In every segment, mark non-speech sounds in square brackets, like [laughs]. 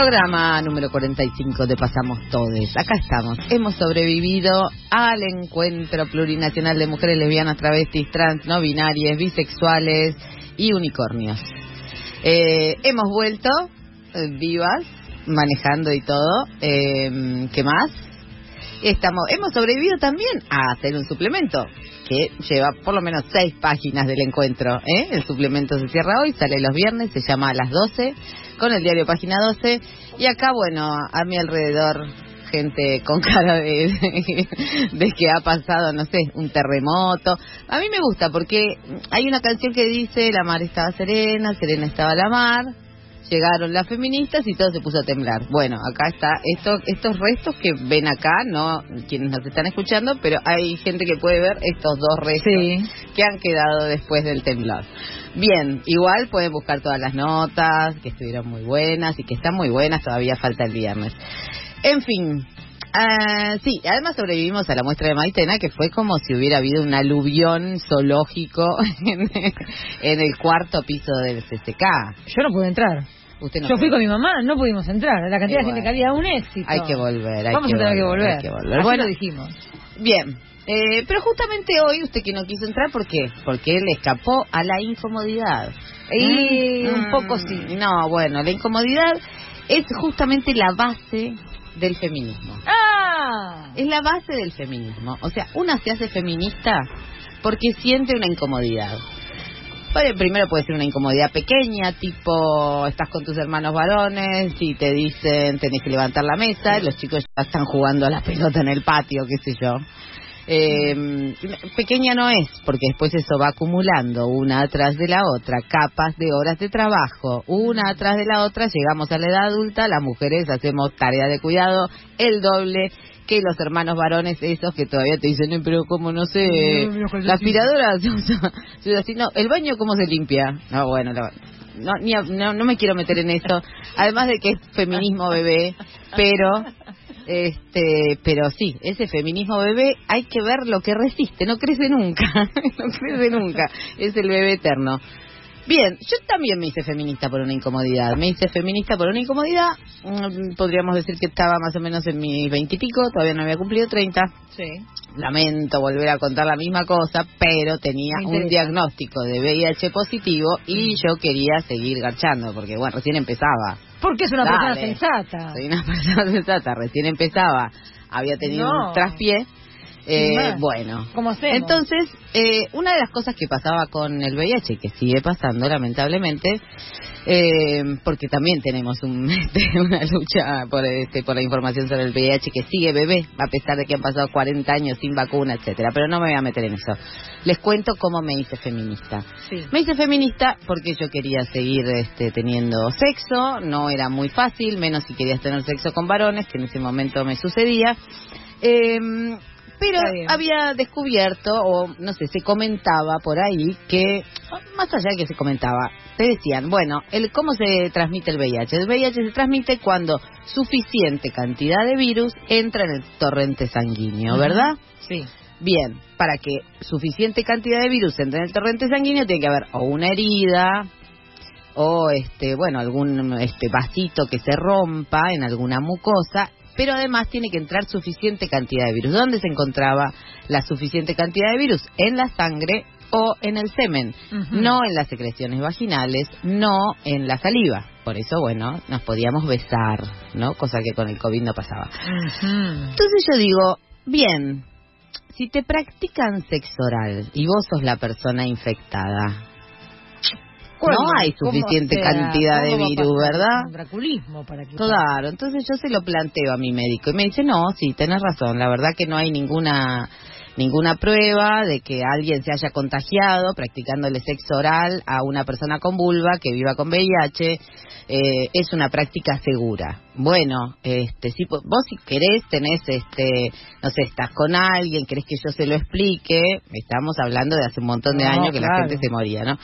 Programa número 45 de Pasamos Todes. Acá estamos. Hemos sobrevivido al encuentro plurinacional de mujeres lesbianas, travestis, trans, no binarias, bisexuales y unicornios. Eh, hemos vuelto eh, vivas, manejando y todo. Eh, ¿Qué más? Estamos, hemos sobrevivido también a hacer un suplemento que lleva por lo menos seis páginas del encuentro. ¿eh? El suplemento se cierra hoy, sale los viernes, se llama a las 12 con el diario Página 12. Y acá, bueno, a mi alrededor gente con [laughs] cara de, de, que ha pasado, no sé, un terremoto. A mí me gusta porque hay una canción que dice la mar estaba serena, serena estaba la mar llegaron las feministas y todo se puso a temblar. Bueno, acá está esto, estos restos que ven acá, no quienes nos están escuchando, pero hay gente que puede ver estos dos restos que han quedado después del temblor. Bien, igual pueden buscar todas las notas, que estuvieron muy buenas y que están muy buenas, todavía falta el viernes. En fin, Ah, sí, además sobrevivimos a la muestra de Maitena, que fue como si hubiera habido un aluvión zoológico [laughs] en el, cuarto piso del CCK. Yo no pude entrar. Usted no Yo fui con mi mamá, no pudimos entrar. La cantidad de gente que había, un éxito. Hay que volver, hay Vamos que a tener volver, que volver. hay que volver. Bueno, dijimos. Bien, eh, pero justamente hoy usted que no quiso entrar, ¿por qué? Porque le escapó a la incomodidad. Y Mm, un poco sí. No, bueno, la incomodidad es justamente la base del feminismo. ¡Ah! Es la base del feminismo. O sea, una se hace feminista porque siente una incomodidad. Bueno, primero puede ser una incomodidad pequeña, tipo, estás con tus hermanos varones y te dicen tenés que levantar la mesa, y los chicos ya están jugando a la pelota en el patio, qué sé yo. Eh, pequeña no es, porque después eso va acumulando una atrás de la otra, capas de horas de trabajo, una atrás de la otra, llegamos a la edad adulta, las mujeres hacemos tarea de cuidado, el doble que los hermanos varones esos que todavía te dicen, "Eh, pero como no sé, la aspiradora, se usa- se usa así, no, el baño cómo se limpia, no, bueno, la- no, ni a- no, no me quiero meter en eso, además de que es feminismo bebé, pero este, pero sí, ese feminismo bebé hay que ver lo que resiste, no crece nunca, [laughs] no crece nunca, es el bebé eterno. Bien, yo también me hice feminista por una incomodidad. Me hice feminista por una incomodidad. mm, Podríamos decir que estaba más o menos en mis veintipico, todavía no había cumplido treinta. Sí. Lamento volver a contar la misma cosa, pero tenía un diagnóstico de VIH positivo y yo quería seguir garchando, porque bueno, recién empezaba. Porque es una Dale. persona sensata. Soy una [laughs] persona sensata, recién empezaba, había tenido No. un traspié. Eh, bueno, ¿Cómo entonces, eh, una de las cosas que pasaba con el VIH, que sigue pasando lamentablemente, eh, porque también tenemos un, [laughs] este, una lucha por, este, por la información sobre el VIH que sigue bebé, a pesar de que han pasado 40 años sin vacuna, etcétera. Pero no me voy a meter en eso. Les cuento cómo me hice feminista. Sí. Me hice feminista porque yo quería seguir este, teniendo sexo, no era muy fácil, menos si querías tener sexo con varones, que en ese momento me sucedía. Em, pero había descubierto, o no sé, se comentaba por ahí que, más allá de que se comentaba, te decían, bueno, el cómo se transmite el VIH. El VIH se transmite cuando suficiente cantidad de virus entra en el torrente sanguíneo. ¿verdad? Sí. Bien, para que suficiente cantidad de virus entre en el torrente sanguíneo tiene que haber o una herida o este, bueno, algún este vasito que se rompa en alguna mucosa, pero además tiene que entrar suficiente cantidad de virus. ¿Dónde se encontraba la suficiente cantidad de virus? En la sangre o en el semen, no en las secreciones vaginales, no en la saliva. Por eso, bueno, nos podíamos besar, ¿no? Cosa que con el COVID no pasaba. Entonces yo digo, bien, si te practican sexo oral y vos sos la persona infectada, No hay ¿Cómo suficiente sea? cantidad de ¿Cómo va a virus? ¿verdad? Un draculismo para que Claro, entonces yo se lo planteo a mi médico y me dice, no, sí, tenés razón, la verdad que no hay ninguna ninguna prueba de que alguien se haya contagiado practicándole sexo oral a una persona con vulva que viva con VIH. eh, es una práctica segura. Bueno, este, si vos si querés tenés, este, no sé, estás con alguien, querés que yo se lo explique, estamos hablando de hace un montón de No, años que la gente se moría, ¿no?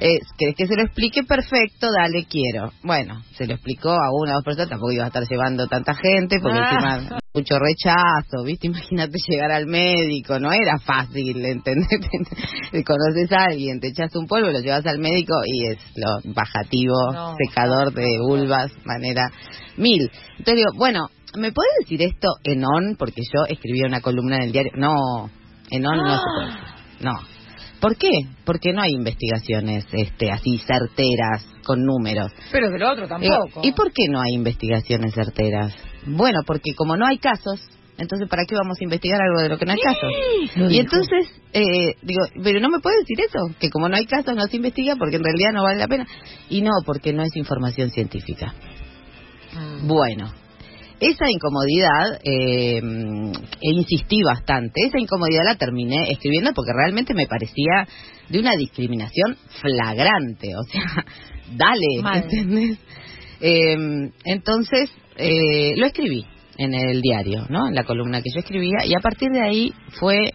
Eh, ¿Querés que se lo explique? Perfecto, dale, quiero. Bueno, se lo explicó a una o dos personas, tampoco iba a estar llevando tanta gente, porque Ah. encima mucho rechazo, ¿viste? [laughs] Imagínate llegar al médico, no era fácil, ¿entendés? [laughs] Conoces a alguien, te echas un polvo, lo llevas al médico y es lo bajativo, secador de vulvas, manera mil. Entonces digo, bueno, ¿me puedes decir esto en on? Porque yo escribí una columna en el diario. No, en on no se puede. No. ¿Por qué? Porque no hay investigaciones este, así certeras, con números. Pero de lo otro tampoco. ¿Y por qué no hay investigaciones certeras? Bueno, porque como no hay casos, entonces ¿para qué vamos a investigar algo de lo que no hay casos? Y entonces, eh, digo, pero no me puede decir eso, que como no hay casos no se investiga porque en realidad no vale la pena. Y no, porque no es información científica. Ah. Bueno, esa incomodidad, eh, e insistí bastante, esa incomodidad la terminé escribiendo porque realmente me parecía de una discriminación flagrante, o sea, [laughs] dale, ¿entendés? Em, entonces, eh, lo escribí en el diario, ¿no? En la columna que yo escribía, y a partir de ahí fue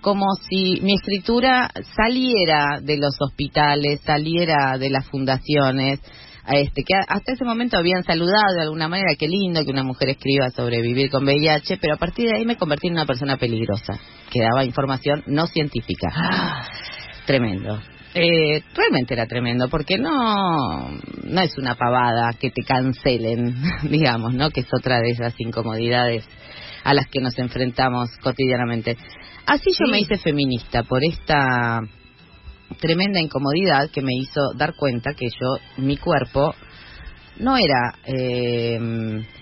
como si mi escritura saliera de los hospitales, saliera de las fundaciones, este, que hasta ese momento habían saludado de alguna manera, qué lindo que una mujer escriba sobre vivir con VIH, pero a partir de ahí me convertí en una persona peligrosa, que daba información no científica. Ah. [gasps] Tremendo. Eh, realmente era tremendo, porque no, no es una pavada que te cancelen, [laughs] digamos, ¿no? Que es otra de esas incomodidades a las que nos enfrentamos cotidianamente. Así yo me hice feminista por esta tremenda incomodidad que me hizo dar cuenta que yo, mi cuerpo, no era eh,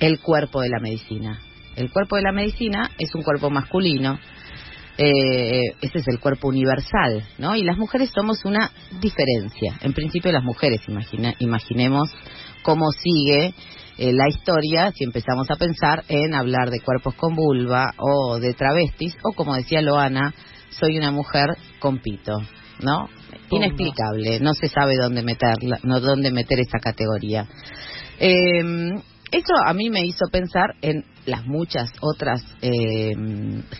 el cuerpo de la medicina. El cuerpo de la medicina es un cuerpo masculino, eh, ese es el cuerpo universal, ¿no? Y las mujeres somos una diferencia. En principio las mujeres, imaginemos cómo sigue eh, la historia si empezamos a pensar en hablar de cuerpos con vulva o de travestis o como decía Loana, soy una mujer con pito. ¿No? Inexplicable, no se sabe dónde meterla, no dónde meter esa categoría. Eh, eso a mí me hizo pensar en las muchas otras eh,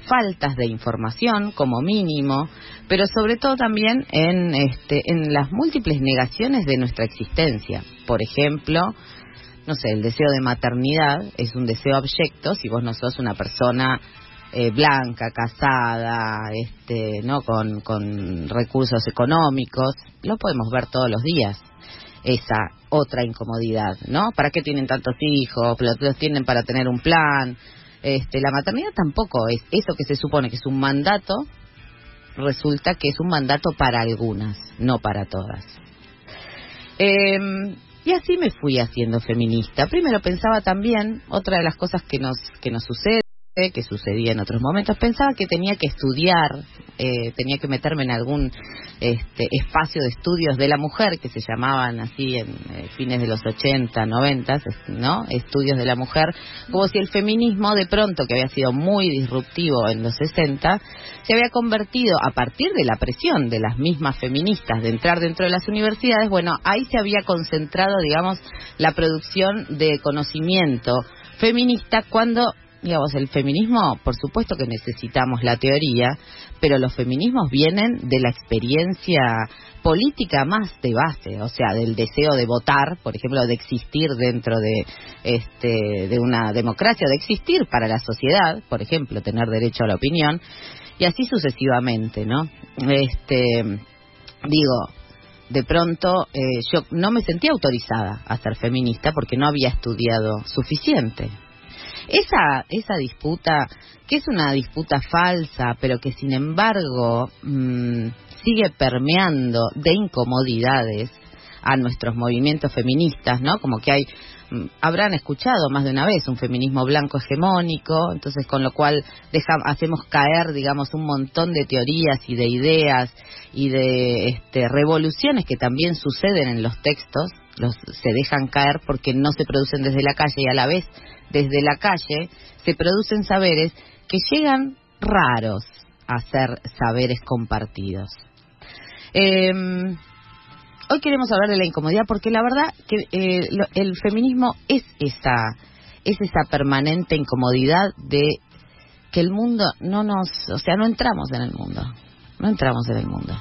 faltas de información, como mínimo, pero sobre todo también en, este, en las múltiples negaciones de nuestra existencia. Por ejemplo, no sé, el deseo de maternidad es un deseo abyecto si vos no sos una persona eh, blanca, casada, este, ¿no? Con, recursos económicos, lo podemos ver todos los días esa otra incomodidad, ¿no? ¿Para qué tienen tantos hijos? Los tienen para tener un plan. Este, la maternidad tampoco es eso que se supone que es un mandato, resulta que es un mandato para algunas, no para todas. Eh, y así me fui haciendo feminista. Primero pensaba también, otra de las cosas que nos, que nos sucede que sucedía en otros momentos, pensaba que tenía que estudiar, eh, tenía que meterme en algún este, espacio de estudios de la mujer, que se llamaban así en eh, fines de los 80, 90, ¿no? Estudios de la mujer, como si el feminismo de pronto, que había sido muy disruptivo en los 60, se había convertido, a partir de la presión de las mismas feministas de entrar dentro de las universidades, bueno, ahí se había concentrado, digamos, la producción de conocimiento feminista cuando digamos, el feminismo, por supuesto que necesitamos la teoría, pero los feminismos vienen de la experiencia política más de base, o sea, del deseo de votar, por ejemplo, de existir dentro de este de una democracia, de existir para la sociedad, por ejemplo, tener derecho a la opinión y así sucesivamente, ¿no? Este digo, de pronto eh, yo no me sentía autorizada a ser feminista porque no había estudiado suficiente. Esa, esa disputa, que es una disputa falsa, pero que sin embargo mm, sigue permeando de incomodidades a nuestros movimientos feministas, ¿no? Como que hay mm, habrán escuchado más de una vez un feminismo blanco hegemónico, entonces con lo cual hacemos caer, digamos, un montón de teorías y de ideas y de este, revoluciones que también suceden en los textos, los, se dejan caer porque no se producen desde la calle y a la vez desde la calle se producen saberes que llegan raros a ser saberes compartidos. Em, hoy queremos hablar de la incomodidad porque la verdad que eh, el feminismo es esa es esa permanente incomodidad de que el mundo no nos, o sea, no entramos en el mundo, no entramos en el mundo.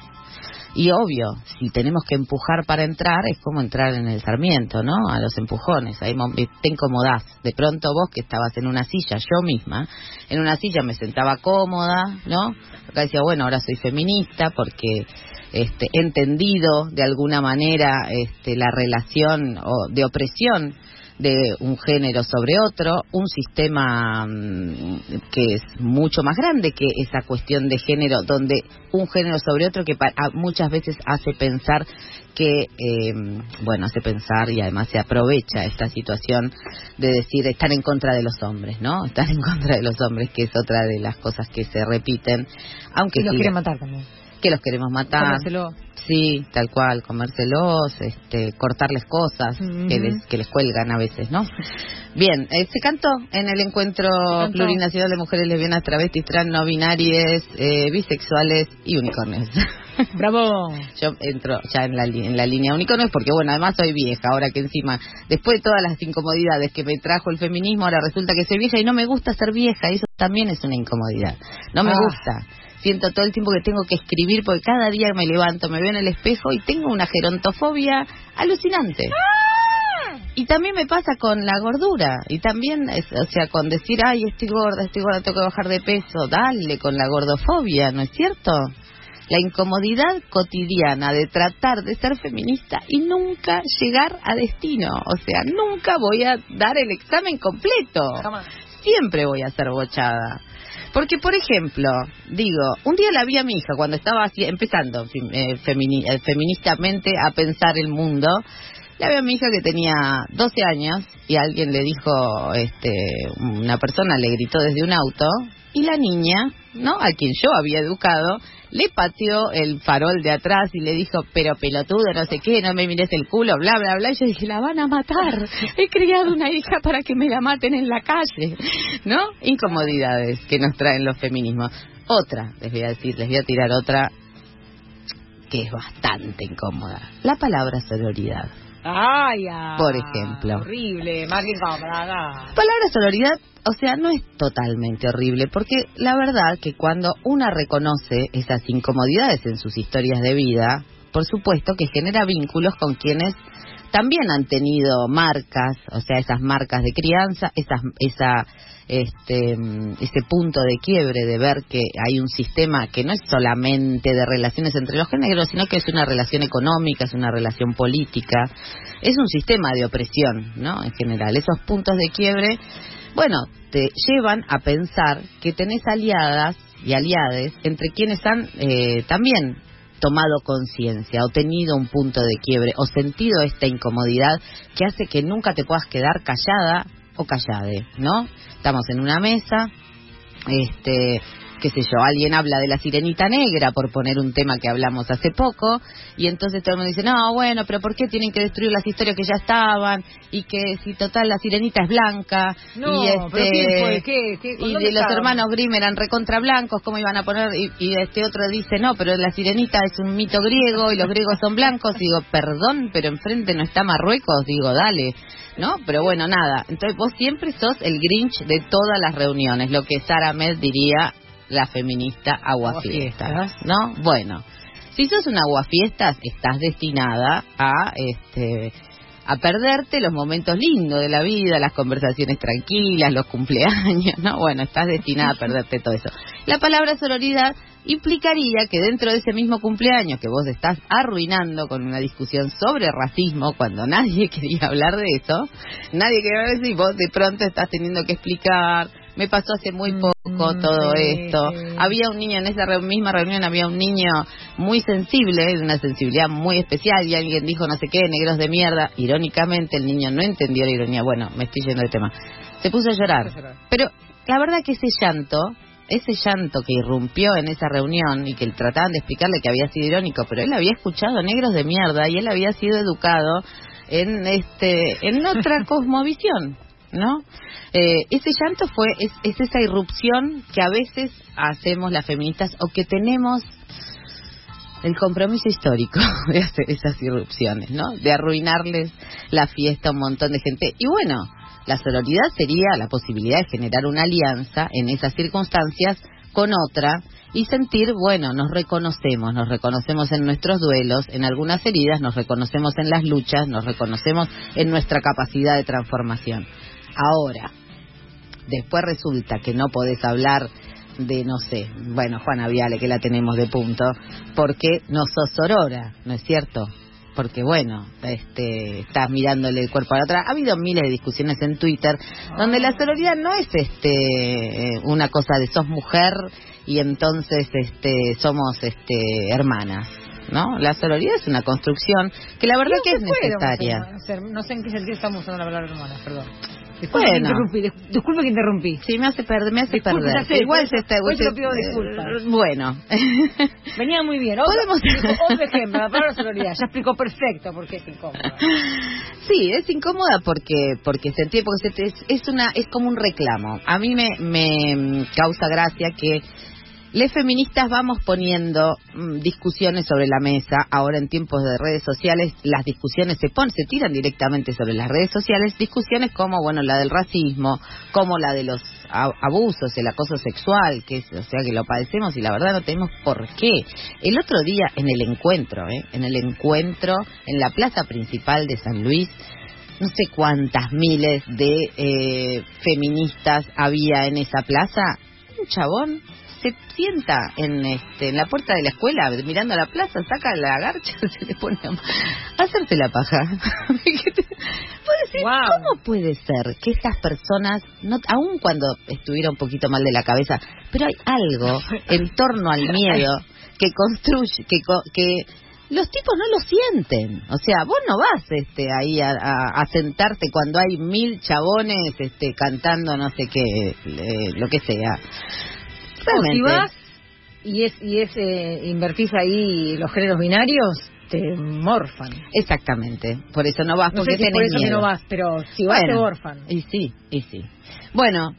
Y obvio, si tenemos que empujar para entrar, es como entrar en el Sarmiento, ¿no? A los empujones, ahí te incomodás. De pronto vos que estabas en una silla, yo misma, en una silla me sentaba cómoda, ¿no? Acá decía, bueno, ahora soy feminista porque este, he entendido de alguna manera este, la relación o de opresión de un género sobre otro, un sistema mm, que es mucho más grande que esa cuestión de género, donde un género sobre otro que muchas veces hace pensar que, eh, bueno, hace pensar y además se aprovecha esta situación de decir están en contra de los hombres, ¿no? Están en contra de los hombres, que es otra de las cosas que se repiten, aunque y los quieren matar también. Que los queremos matar. Sí, tal cual, comérselos, este, cortarles cosas que, les, que les cuelgan a veces, ¿no? Bien, eh, se cantó en el encuentro plurinacional de mujeres lesbianas, travestis, trans, no binarias, eh, bisexuales y unicornios. [laughs] ¡Bravo! Yo entro ya en la, en la línea unicornios porque, bueno, además soy vieja, ahora que encima, después de todas las incomodidades que me trajo el feminismo, ahora resulta que soy vieja y no me gusta ser vieja, y eso también es una incomodidad. No me ah. gusta siento todo el tiempo que tengo que escribir porque cada día me levanto, me veo en el espejo y tengo una gerontofobia alucinante. ¡Ah! Y también me pasa con la gordura. Y también, o sea, con decir, ay, estoy gorda, estoy gorda, tengo que bajar de peso. Dale con la gordofobia, ¿no es cierto? La incomodidad cotidiana de tratar de ser feminista y nunca llegar a destino. O sea, nunca voy a dar el examen completo. Siempre voy a ser bochada. Porque, por ejemplo, digo, un día la vi a mi hija cuando estaba así, empezando eh, eh, feministamente a pensar el mundo. La vi a mi hija que tenía 12 años y alguien le dijo, este, una persona le gritó desde un auto y la niña, ¿no? A quien yo había educado, le pateó el farol de atrás y le dijo, pero pelotudo, no sé qué, no me mires el culo, bla, bla, bla. Y yo dije, la van a matar. He criado una hija para que me la maten en la calle. ¿No? Incomodidades que nos traen los feminismos. Otra, les voy a decir, les voy a tirar otra que es bastante incómoda. La palabra sororidad. Ay, por ejemplo. Horrible, más que Palabra sororidad o sea, no es totalmente horrible, porque la verdad que cuando una reconoce esas incomodidades en sus historias de vida, por supuesto que genera vínculos con quienes también han tenido marcas, o sea, esas marcas de crianza, esas, esa, este, ese punto de quiebre de ver que hay un sistema que no es solamente de relaciones entre los géneros, sino que es una relación económica, es una relación política, es un sistema de opresión, ¿no? En general, esos puntos de quiebre bueno, te llevan a pensar que tenés aliadas y aliades entre quienes han eh, también tomado conciencia o tenido un punto de quiebre o sentido esta incomodidad que hace que nunca te puedas quedar callada o callade, ¿no? Estamos en una mesa, este, qué sé yo, alguien habla de la sirenita negra, por poner un tema que hablamos hace poco, y entonces todo el mundo dice, no, bueno, pero ¿por qué tienen que destruir las historias que ya estaban? Y que si total la sirenita es blanca, no, y este, ¿Qué, y de los hermanos Grimm eran recontra blancos, ¿cómo iban a poner? Y, y, este otro dice, no, pero la sirenita es un mito griego y los griegos son blancos, digo, perdón, pero enfrente no está Marruecos, digo, dale. ¿no? Pero bueno, nada. Entonces vos siempre sos el Grinch de todas las reuniones, lo que Sara Med diría la feminista aguafiestas, ¿no? Bueno, si sos una aguafiestas, estás destinada a este a perderte los momentos lindos de la vida, las conversaciones tranquilas, los cumpleaños, ¿no? Bueno, estás destinada a perderte todo eso. La palabra sororidad implicaría que dentro de ese mismo cumpleaños que vos estás arruinando con una discusión sobre racismo, cuando nadie [laughs] quería hablar de eso, nadie quería hablar de eso y vos de pronto estás teniendo que explicar me pasó hace muy poco mm, todo esto. Había un niño en esa misma reunión, había un niño muy sensible, de una sensibilidad muy especial, y alguien dijo no sé qué, negros de mierda. Irónicamente, el niño no entendió la ironía. Bueno, me estoy yendo de tema. Se puso a llorar. Pero la verdad que ese llanto, ese llanto que irrumpió en esa reunión y que trataban de explicarle que había sido irónico, pero él había escuchado negros de mierda y él había sido educado en este en otra [laughs] cosmovisión. ¿No? Eh, ese llanto fue, es, esa irrupción que a veces hacemos las feministas o que tenemos el compromiso histórico [laughs] de hacer esas irrupciones, ¿no? De arruinarles la fiesta a un montón de gente. Y bueno, la sororidad sería la posibilidad de generar una alianza en esas circunstancias con otra y sentir, bueno, nos reconocemos, nos reconocemos en nuestros duelos, en algunas heridas, nos reconocemos en las luchas, nos reconocemos en nuestra capacidad de transformación. Ahora, después resulta que no podés hablar de, no sé, bueno, Juana Viale, que la tenemos de punto, porque no sos sorora, ¿no es cierto? Porque bueno, este, estás mirándole el cuerpo a la otra. Ha habido miles de discusiones en Twitter donde la sororidad no es este una cosa de sos mujer y entonces este somos este hermanas. ¿no? La sororidad es una construcción que la verdad que es necesaria. no sé en qué sentido estamos usando la palabra hermana, perdón. Disculpe bueno. que interrumpí, disculpe que interrumpí. Sí, me hace perder, me hace perder. Igual se está... Hoy te pido disculpas. Bueno. [laughs] Venía muy bien. Otro, Podemos... [laughs] otro ejemplo, la palabra sororidad. Ya explicó perfecto por qué es incómoda. [laughs] Sí, es incómoda porque porque sentí, porque es, es, una, es como un reclamo. A mí me, me causa gracia que les feministas vamos poniendo mm, discusiones sobre la mesa. Ahora en tiempos de redes sociales las discusiones se ponen, se tiran directamente sobre las redes sociales. Discusiones como bueno la del racismo, como la de los abusos, el acoso sexual, que es, o sea que lo padecemos y la verdad no tenemos por qué. El otro día en el encuentro, ¿eh? en el encuentro en la plaza principal de San Luis no sé cuántas miles de eh, feministas había en esa plaza. Un chabón se sienta en este en la puerta de la escuela mirando a la plaza, saca la garcha, [laughs] se le pone a hacerse la paja. [laughs] ¿Cómo puede ser que estas personas, no, aun cuando estuviera un poquito mal de la cabeza, pero hay algo [laughs] en torno al miedo que construye, que, que los tipos no lo sienten. O sea, vos no vas este, ahí a, a, sentarte cuando hay mil chabones este, cantando no sé qué, lo que sea. O si vas y es y es eh, invertís ahí los géneros binarios, te morfan. Exactamente. Por eso no vas, porque por eso no vas, pero si vas te morfan. Y sí, y sí. Bueno,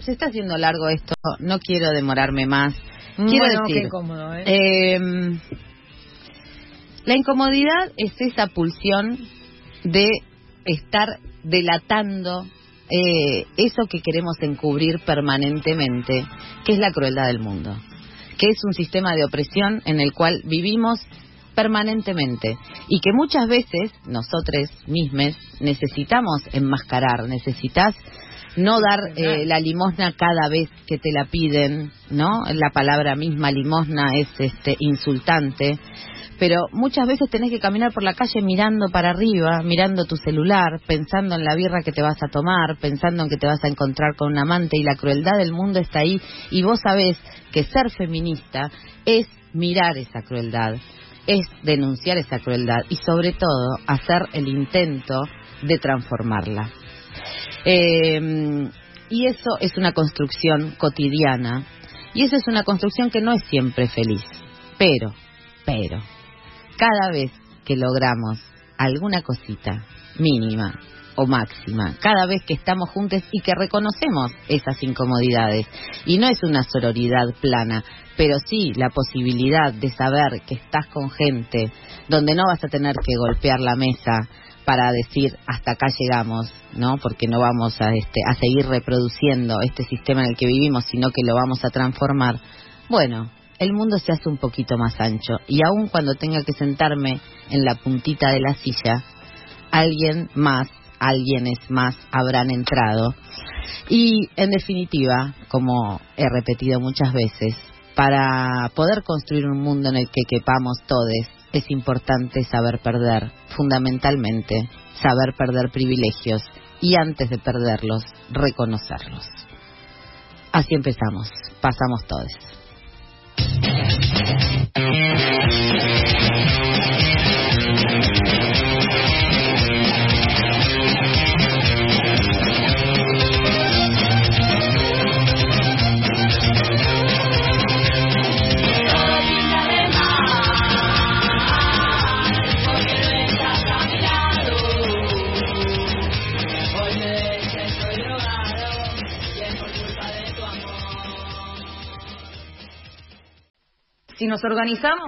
se está haciendo largo esto, no quiero demorarme más. Quiero decir, incómodo, ¿eh? Em, la incomodidad es esa pulsión de estar delatando eh, eso que queremos encubrir permanentemente, que es la crueldad del mundo, que es un sistema de opresión en el cual vivimos permanentemente y que muchas veces nosotros mismos necesitamos enmascarar, necesitas no dar eh, la limosna cada vez que te la piden, ¿no? La palabra misma limosna es este insultante pero muchas veces tenés que caminar por la calle mirando para arriba, mirando tu celular, pensando en la birra que te vas a tomar, pensando en que te vas a encontrar con un amante y la crueldad del mundo está ahí. Y vos sabés que ser feminista es mirar esa crueldad, es denunciar esa crueldad y sobre todo hacer el intento de transformarla. Eh, y eso es una construcción cotidiana. Y eso es una construcción que no es siempre feliz, pero, pero, cada vez que logramos alguna cosita mínima o máxima, cada vez que estamos juntos y que reconocemos esas incomodidades. Y no es una sororidad plana, pero sí la posibilidad de saber que estás con gente donde no vas a tener que golpear la mesa para decir hasta acá llegamos, ¿no? Porque no vamos a este a seguir reproduciendo este sistema en el que vivimos, sino que lo vamos a transformar. Bueno, el mundo se hace un poquito más ancho y aun cuando tenga que sentarme en la puntita de la silla, alguien más, alguienes más habrán entrado. Y en definitiva, como he repetido muchas veces, para poder construir un mundo en el que quepamos todos, es importante saber perder, fundamentalmente, saber perder privilegios y antes de perderlos, reconocerlos. Así empezamos, pasamos todos. Thank you. Si nos organizamos,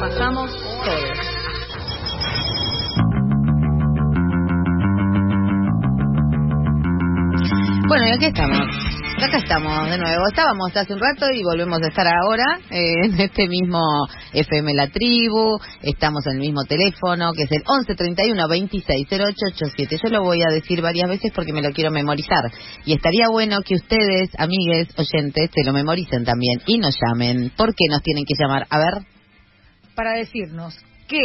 pasamos todos. Bueno, y aquí estamos. Acá estamos de nuevo. Estábamos hace un rato y volvemos a estar ahora eh, en este mismo FM La Tribu. Estamos en el mismo teléfono que es el 11 31 26 0887. Yo lo voy a decir varias veces porque me lo quiero memorizar. Y estaría bueno que ustedes, amigues, oyentes, se lo memoricen también y nos llamen. ¿Por qué nos tienen que llamar? A ver. Para decirnos qué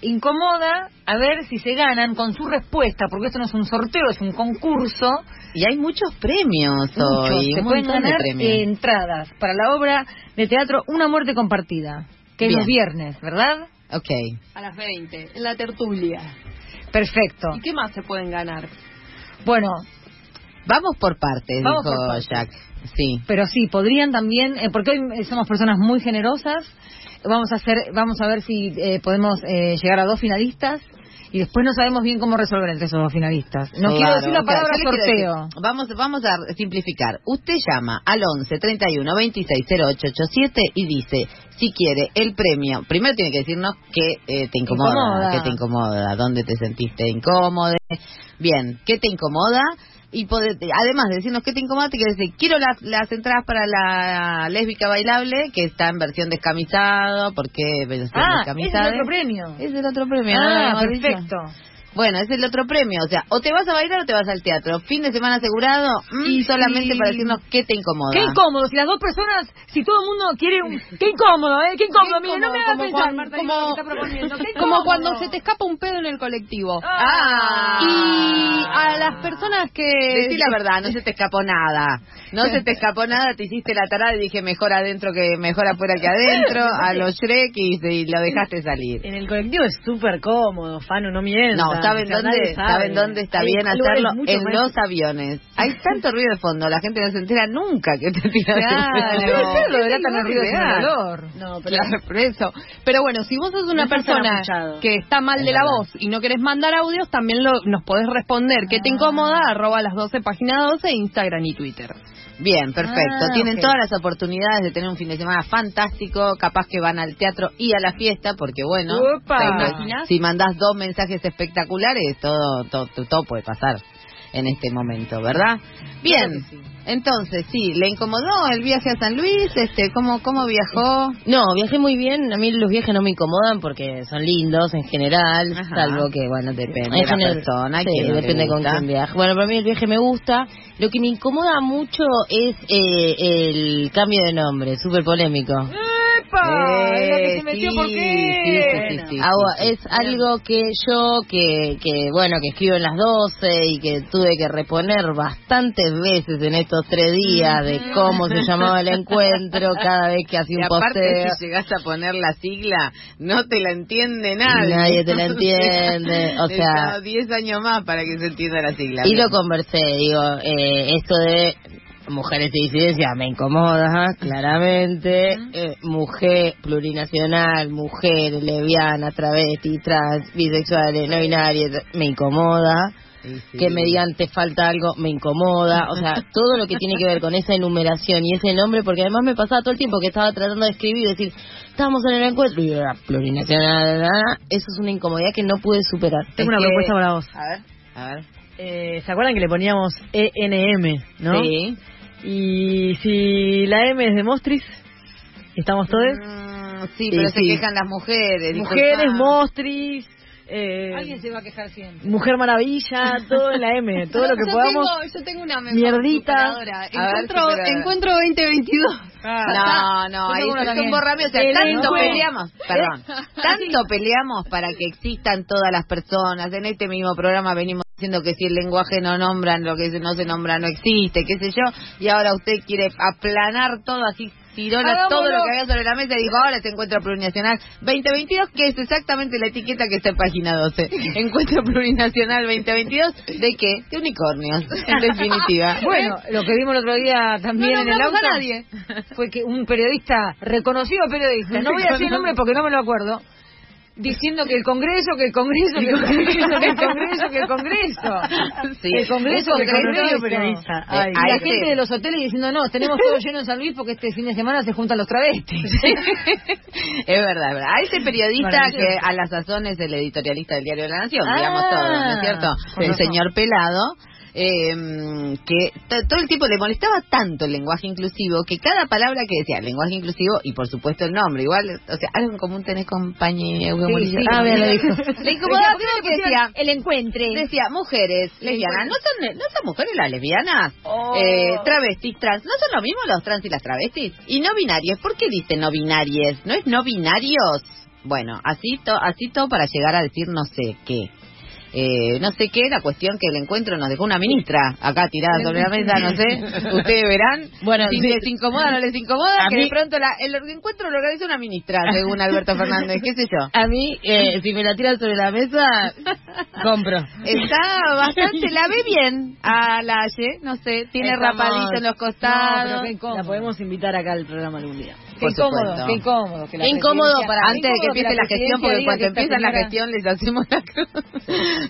incomoda a ver si se ganan con su respuesta, porque esto no es un sorteo, es un concurso. Y hay muchos premios Muchos. hoy. Se pueden ganar entradas para la obra de teatro Una muerte compartida, que es los viernes, ¿verdad? Ok. A las 20, en la tertulia. Perfecto. ¿Y qué más se pueden ganar? Bueno, Vamos por partes, Vamos dijo por partes. Jack. Sí. pero sí, podrían también, eh, porque hoy somos personas muy generosas, vamos a hacer, vamos a ver si eh, podemos eh, llegar a dos finalistas y después no sabemos bien cómo resolver entre esos dos finalistas. No quiero Claro, decir la palabra quiero sorteo. decir, vamos, vamos a simplificar. Usted llama al 11 31 26 0887 y dice si quiere el premio. Primero tiene que decirnos que eh, te incomoda, Incomoda. que te incomoda, dónde te sentiste incómodo. Bien, ¿qué te incomoda? Y pode- además de decirnos qué te incomoda, te quiere decir, quiero las, las entradas para la lésbica bailable, que está en versión descamisado, porque versión Ah, es el otro premio. Es el otro premio. ¿no lo Ah, perfecto. Bueno, es el otro premio. O sea, o te vas a bailar o te vas al teatro. Fin de semana asegurado mm, Y solamente para decirnos qué te incomoda. Qué incómodo, si las dos personas, si todo el mundo quiere un... Qué incómodo, ¿eh? Qué incómodo, mire, no me hagas como pensar, cuando- Marta, como- que está proponiendo. Qué Como cuando se te escapa un pedo en el colectivo. Ah. Y a las personas que... Decí la verdad, no se te escapó nada. No se te escapó nada, te hiciste la tarada y dije mejor adentro que mejor afuera que adentro, a los Shrek y, y lo dejaste salir. En el colectivo es súper cómodo, Fano, no mientas. No, ¿saben dónde, sabe. ¿saben dónde está Hay bien hacerlo? En más- los aviones. Hay tanto ruido de fondo, la gente no se entera nunca que te tiras Claro. Pero lo delatan el ruido sin el Real. olor. No, pero Claro, por eso. Pero bueno, si vos sos una No persona que está mal Es de la verdad. voz y no querés mandar audios, también lo, nos podés responder. ¿Qué te incomoda? Arroba las 12, página 12, Instagram y Twitter. Bien, perfecto. Ah, Tienen todas las oportunidades de tener un fin de semana fantástico. Capaz que van al teatro y a la fiesta, porque bueno, si mandás dos mensajes espectaculares, todo, todo, todo puede pasar en este momento, ¿verdad? Bien. Claro. Entonces, sí, ¿le incomodó el viaje a San Luis? Este, ¿cómo, cómo viajó? No, viajé muy bien. A mí los viajes no me incomodan porque son lindos en general, Ajá. salvo que, bueno, Depende en de la persona, Sí, depende con quién viaje. Bueno, para mí el viaje me gusta. Lo que me incomoda mucho es eh, el cambio de nombre, súper polémico. ¡Epa! Es la que se Eh, metió, sí, ¿por qué? sí, sí, sí, Agua- sí, sí. es algo que yo, que, que, bueno, que escribo en las 12 y que tuve que reponer bastantes veces en estos tres días de cómo se llamaba el encuentro cada vez que hacía un aparte, posteo. si llegas a poner la sigla, no te la entiende nadie. Nadie te la [laughs] entiende, o sea- Necesitamos 10 años más para que se entienda la sigla. Y lo conversé, digo, eh, esto de mujeres de disidencia me incomoda, claramente. Eh, mujer plurinacional, mujer lesbiana, travesti, trans, bisexuales, no binarias, me incomoda. Sí, sí. Que me digan te falta algo, me incomoda. O sea, [laughs] todo lo que tiene que ver con esa enumeración y ese nombre, porque además me pasaba todo el tiempo que estaba tratando de escribir y decir, estábamos en el encuentro y era plurinacional, ¿verdad? eso es una incomodidad que no pude superar. Tengo una Es que- propuesta para vos. A ver, a ver. Eh, ¿Se acuerdan que le poníamos ENM, no? Sí. Y si la M es de Mostris, ¿estamos todos? Mm, sí, Y pero se sí. quejan las mujeres. Mujeres, disculpa. Mostris, eh, Alguien se va a quejar siempre. Mujer Maravilla, todo en la M, todo lo que [laughs] yo podamos. Tengo, yo tengo una mejor Mierdita. ver, Encuentro, encuentro 2022. No, no, Yo ahí también. borrame, o sea, El tanto peleamos, perdón, [laughs] tanto peleamos para que existan todas las personas. En este mismo programa venimos diciendo que si el lenguaje no nombran, lo que no se nombra no existe, qué sé yo, y ahora usted quiere aplanar todo así, tiró Hagámoslo. todo lo que había sobre la mesa y dijo, ahora se encuentra plurinacional 2022, que es exactamente la etiqueta que está en página 12. [laughs] Encuentro plurinacional 2022, ¿de qué? De unicornios, en definitiva. [laughs] Bueno, lo que vimos el otro día también No en el auto a nadie. fue que un periodista, reconocido periodista, no voy a decir [laughs] el nombre porque no me lo acuerdo, diciendo que el Congreso, que el Congreso, que el Congreso, que el Congreso, que el Congreso. Sí. El Congreso, que el Congreso. Periodista. Ay, la gente de los hoteles diciendo, no, tenemos todo lleno en San Luis porque este fin de semana se juntan los travestis. [laughs] es verdad, es verdad. A ese periodista que a la sazón es el editorialista del Diario de la Nación, Ah, digamos todo, ¿no es cierto? El razón. señor Pelado. Eh, que todo el tiempo le molestaba tanto el lenguaje inclusivo que cada palabra que decía lenguaje inclusivo y por supuesto el nombre, igual, o sea, algo en común tenés compañía. Sí, sí. ah, dijo. [laughs] Le incomodaba que decía, el encuentre. decía mujeres lesbianas, ¿no son, no son mujeres las lesbianas? Oh. Eh, travestis, trans, ¿no son lo mismo los trans y las travestis? Y no binarias, ¿por qué dice no binarias? ¿No es no binarios? Bueno, así, to- así todo para llegar a decir no sé qué. Eh, no sé qué, la cuestión que el encuentro nos dejó una ministra acá tirada sobre la mesa, no sé, [laughs] ustedes verán. Bueno, si sí. les incomoda o no les incomoda, A que mí- de pronto la- el encuentro lo organiza una ministra, según Alberto Fernández, qué sé yo. A mí, eh, si me la tiran sobre la mesa, compro. Está bastante, la ve bien a la Aye, no sé, tiene Estamos- rapadito en los costados. La podemos invitar acá al programa algún día. Qué incómodo, qué incómodo. Que la Qué incómodo para- Antes de que empiece la gestión, porque cuando que esta empieza la gestión les hacemos la cruz.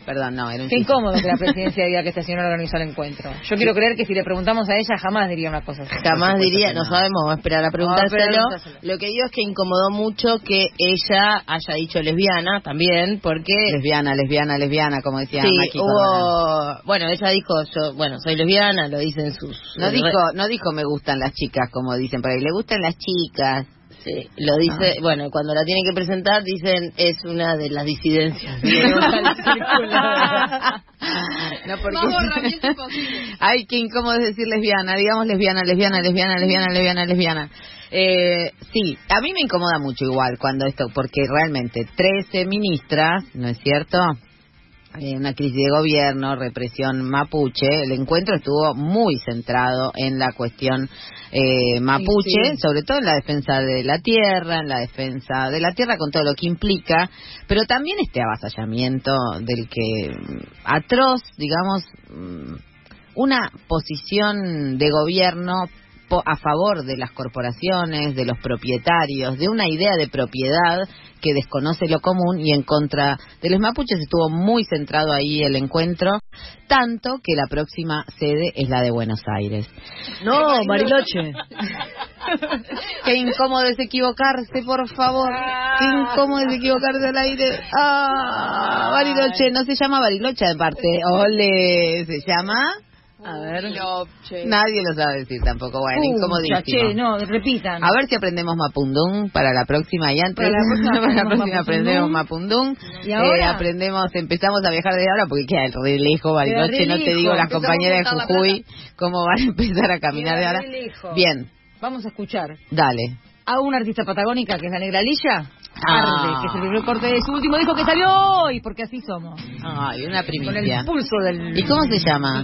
Perdón, no, era un Qué chiste. incómodo que la [laughs] presidencia diga que esta señora organizó el encuentro. Yo quiero creer que si le preguntamos a ella jamás diría una cosa así. Jamás diría, no sabemos, vamos a esperar a preguntárselo. Lo que digo es que incomodó mucho que ella haya dicho lesbiana también, porque Lesbiana, lesbiana, lesbiana, como decía sí, Maki Corona. hubo, bueno, ella dijo, yo, bueno, soy lesbiana, lo dicen sus... No dijo, no dijo me gustan las chicas, como dicen por ahí, le gustan las chicas. Sí, lo dice, Ah. bueno, cuando la tienen que presentar dicen es una de las disidencias. [laughs] Círculo. no, porque... Más posible. [laughs] Ay, qué incómodo es decir lesbiana, digamos lesbiana, lesbiana, lesbiana, lesbiana, lesbiana, lesbiana. Eh, sí, a mí me incomoda mucho igual cuando esto, porque realmente 13 ministras, ¿no es cierto? Eh, una crisis de gobierno, represión mapuche, el encuentro estuvo muy centrado en la cuestión eh, mapuche, sí. sobre todo en la defensa de la tierra, en la defensa de la tierra con todo lo que implica, pero también este avasallamiento del que mm, atroz, digamos, mm, una posición de gobierno a favor de las corporaciones, de los propietarios, de una idea de propiedad que desconoce lo común y en contra de los mapuches estuvo muy centrado ahí el encuentro, tanto que la próxima sede es la de Buenos Aires. No, Bariloche. [laughs] Qué incómodo es equivocarse, por favor. Qué incómodo es equivocarse al aire. Ah, Bariloche, no se llama Bariloche aparte. Ole, se llama... A ver. Nadie lo sabe decir tampoco. Bueno, Pucha, incomodísimo. che, no, repitan. A ver si aprendemos Mapundún para la próxima y antes Para la [laughs] próxima para la aprendemos próxima aprendemos Mapundún. ¿Y ahora? Eh, aprendemos, empezamos a viajar desde ahora porque queda re lejos Bariloche, re no te digo las compañeras de Jujuy cómo van a [laughs] empezar a caminar de Queda ahora. re lejos. Bien, Vamos a escuchar dale. a una artista patagónica que es la Negra Lilla. Ah. Arde, que es el primer corte de su último disco que salió hoy, porque así somos. Ay, una Con el primicia. pulso del... ¿Y cómo se llama?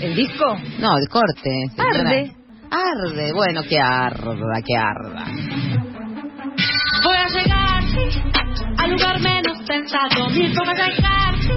¿El disco? No, el corte. señora. Arde. Arde, bueno, que arda, que arda. Voy a llegar, sí, al lugar menos pensado. Mis formas de llegar, sí,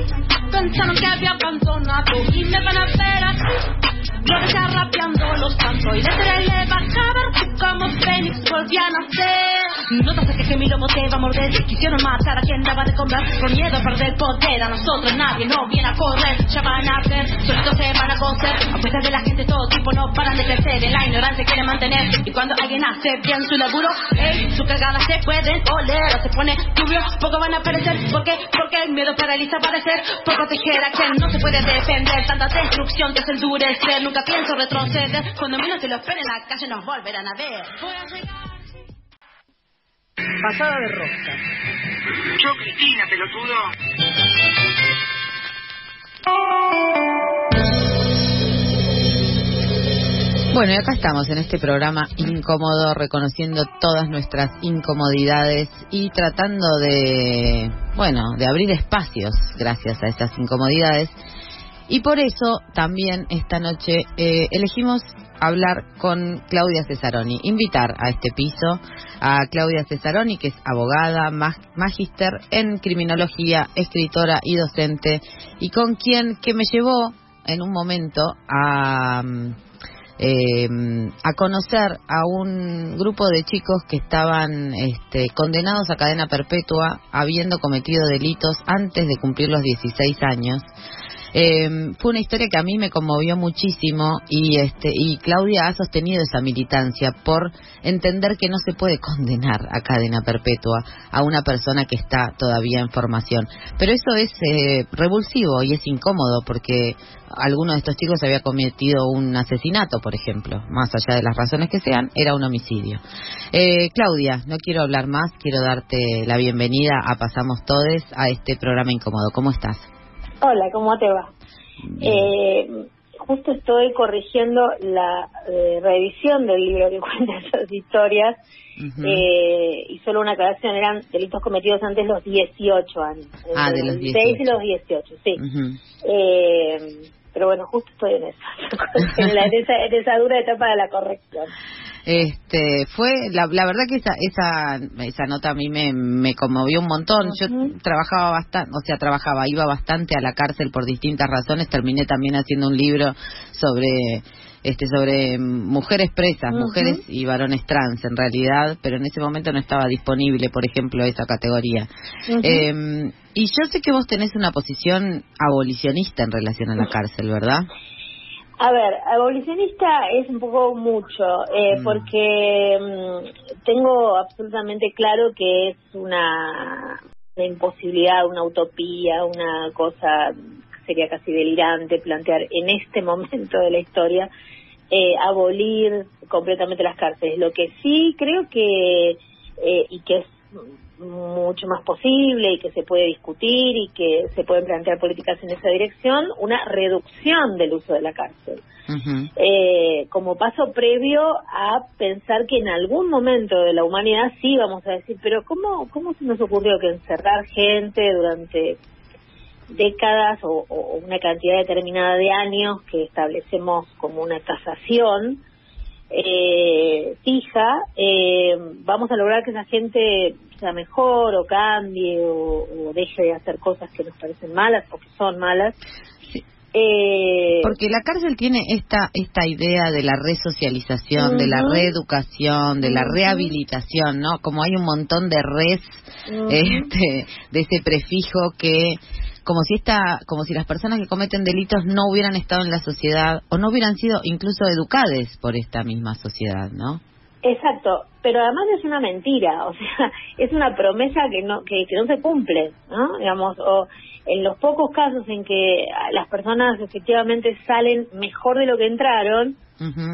pensaron que había abandonado y me van a ver así. Yo decía rapeando los cantos y desde el bajar como Fénix volví a nacer. No te que mi lobo te va a morder. Quisieron matar a quien daba de comer por miedo a perder poder. A nosotros nadie no viene a correr. Ya van a ver, solitos se van a coser. A fuerza de la gente todo tipo no paran de crecer. En la ignorancia quiere mantener. Y cuando alguien hace bien su laburo, ey, su cagada se pueden oler. O se pone turbio, poco van a perecer. ¿Por qué? Porque el miedo paraliza parecer. Por proteger a quien no se puede defender. Tanta destrucción que es endurecer. Nunca pienso retroceder. Cuando menos se lo esperen, la calle nos volverán a ver. Voy a llegar. Pasada de rosca. Yo, Cristina, pelotudo. Bueno, y acá estamos en este programa incómodo, reconociendo todas nuestras incomodidades y tratando de, bueno, de abrir espacios gracias a estas incomodidades. Y por eso también esta noche eh, elegimos hablar con Claudia Cesaroni, invitar a este piso a Claudia Cesaroni, que es abogada, mag- magíster en criminología, escritora y docente, y con quien que me llevó en un momento a mm, eh, a conocer a un grupo de chicos que estaban este, condenados a cadena perpetua habiendo cometido delitos antes de cumplir los 16 años Eh, fue una historia que a mí me conmovió muchísimo y este y Claudia ha sostenido esa militancia por entender que no se puede condenar a cadena perpetua a una persona que está todavía en formación. Pero eso es eh, revulsivo y es incómodo porque alguno de estos chicos había cometido un asesinato, por ejemplo, más allá de las razones que sean, era un homicidio. Eh, Claudia, no quiero hablar más, quiero darte la bienvenida a Pasamos Todes a este programa incómodo. ¿Cómo estás? Hola, ¿cómo te va? Eh, justo estoy corrigiendo la eh, revisión del libro que [laughs] cuenta esas historias eh, y solo una aclaración, eran delitos cometidos antes los 18 años. Ah, de los los 16 y 18. los 18, sí. Eh, pero bueno, justo estoy en esa, [laughs] en, la- en esa, en esa dura etapa de la corrección. Este, fue, la, la verdad que esa, esa, esa nota a mí me, me conmovió un montón. Yo trabajaba bastante, o sea, trabajaba, iba bastante a la cárcel por distintas razones. Terminé también haciendo un libro sobre, este, sobre mujeres presas, mujeres y varones trans en realidad, pero en ese momento no estaba disponible, por ejemplo, esa categoría. Eh, y yo sé que vos tenés una posición abolicionista en relación a la cárcel, ¿verdad? A ver, abolicionista es un poco mucho, eh, Mm. porque mm, tengo absolutamente claro que es una, una imposibilidad, una utopía, una cosa que sería casi delirante plantear en este [laughs] momento de la historia eh, abolir completamente las cárceles. Lo que sí creo que, eh, y que es mucho más posible y que se puede discutir y que se pueden plantear políticas en esa dirección, una reducción del uso de la cárcel. Eh, como paso previo a pensar que en algún momento de la humanidad sí vamos a decir, pero ¿cómo, cómo se nos ocurrió que encerrar gente durante décadas o, o una cantidad determinada de años que establecemos como una tasación eh, fija, eh, vamos a lograr que esa gente sea mejor o cambie o, o deje de hacer cosas que nos parecen malas o que son malas. Sí. Eh, Porque la cárcel tiene esta esta idea de la resocialización, de la reeducación, de la rehabilitación, ¿no? Como hay un montón de res, este, de ese prefijo que como si esta, como si las personas que cometen delitos no hubieran estado en la sociedad o no hubieran sido incluso educadas por esta misma sociedad, ¿no? Exacto, pero además es una mentira, o sea, [laughs] es una promesa que no que, que no se cumple, ¿no? Digamos, o en los pocos casos en que las personas efectivamente salen mejor de lo que entraron,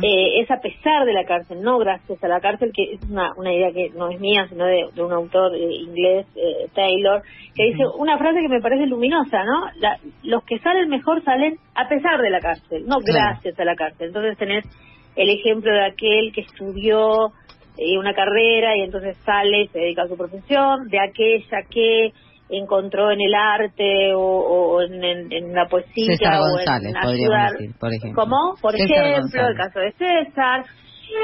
eh, es a pesar de la cárcel, no gracias a la cárcel, que es una, una idea que no es mía, sino de, de un autor eh, inglés, eh, Taylor, que dice una frase que me parece luminosa, ¿no? La- los que salen mejor salen a pesar de la cárcel, no Claro. gracias a la cárcel. Entonces tenés el ejemplo de aquel que estudió eh, una carrera y entonces sale y se dedica a su profesión, de aquella que encontró en el arte o, o en, en- en la poesía César o González, en ayudar. decir, por ejemplo. ¿Cómo? Por César ejemplo, González. el caso de César,